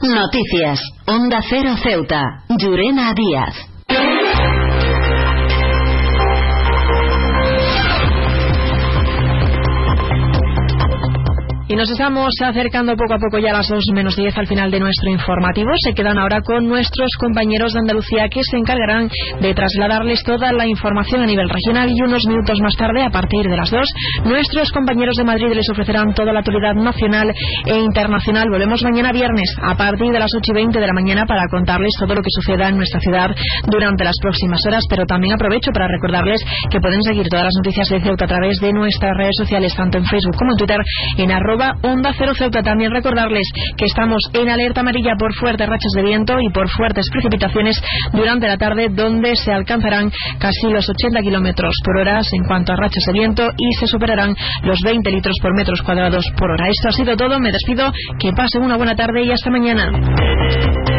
Noticias. Onda Cero Ceuta. Llurena Díaz. Y nos estamos acercando poco a poco ya a las 2 menos 10 al final de nuestro informativo. Se quedan ahora con nuestros compañeros de Andalucía que se encargarán de trasladarles toda la información a nivel regional y unos minutos más tarde, a partir de las 2, nuestros compañeros de Madrid les ofrecerán toda la actualidad nacional e internacional. Volvemos mañana viernes a partir de las 8 y 20 de la mañana para contarles todo lo que suceda en nuestra ciudad durante las próximas horas, pero también aprovecho para recordarles que pueden seguir todas las noticias de Ceuta a través de nuestras redes sociales, tanto en Facebook como en Twitter, en arroba Onda Cero Ceuta. También recordarles que estamos en alerta amarilla por fuertes rachas de viento y por fuertes precipitaciones durante la tarde, donde se alcanzarán casi los 80 kilómetros por hora en cuanto a rachas de viento y se superarán los 20 litros por metros cuadrados por hora. Esto ha sido todo. Me despido. Que pasen una buena tarde y hasta mañana.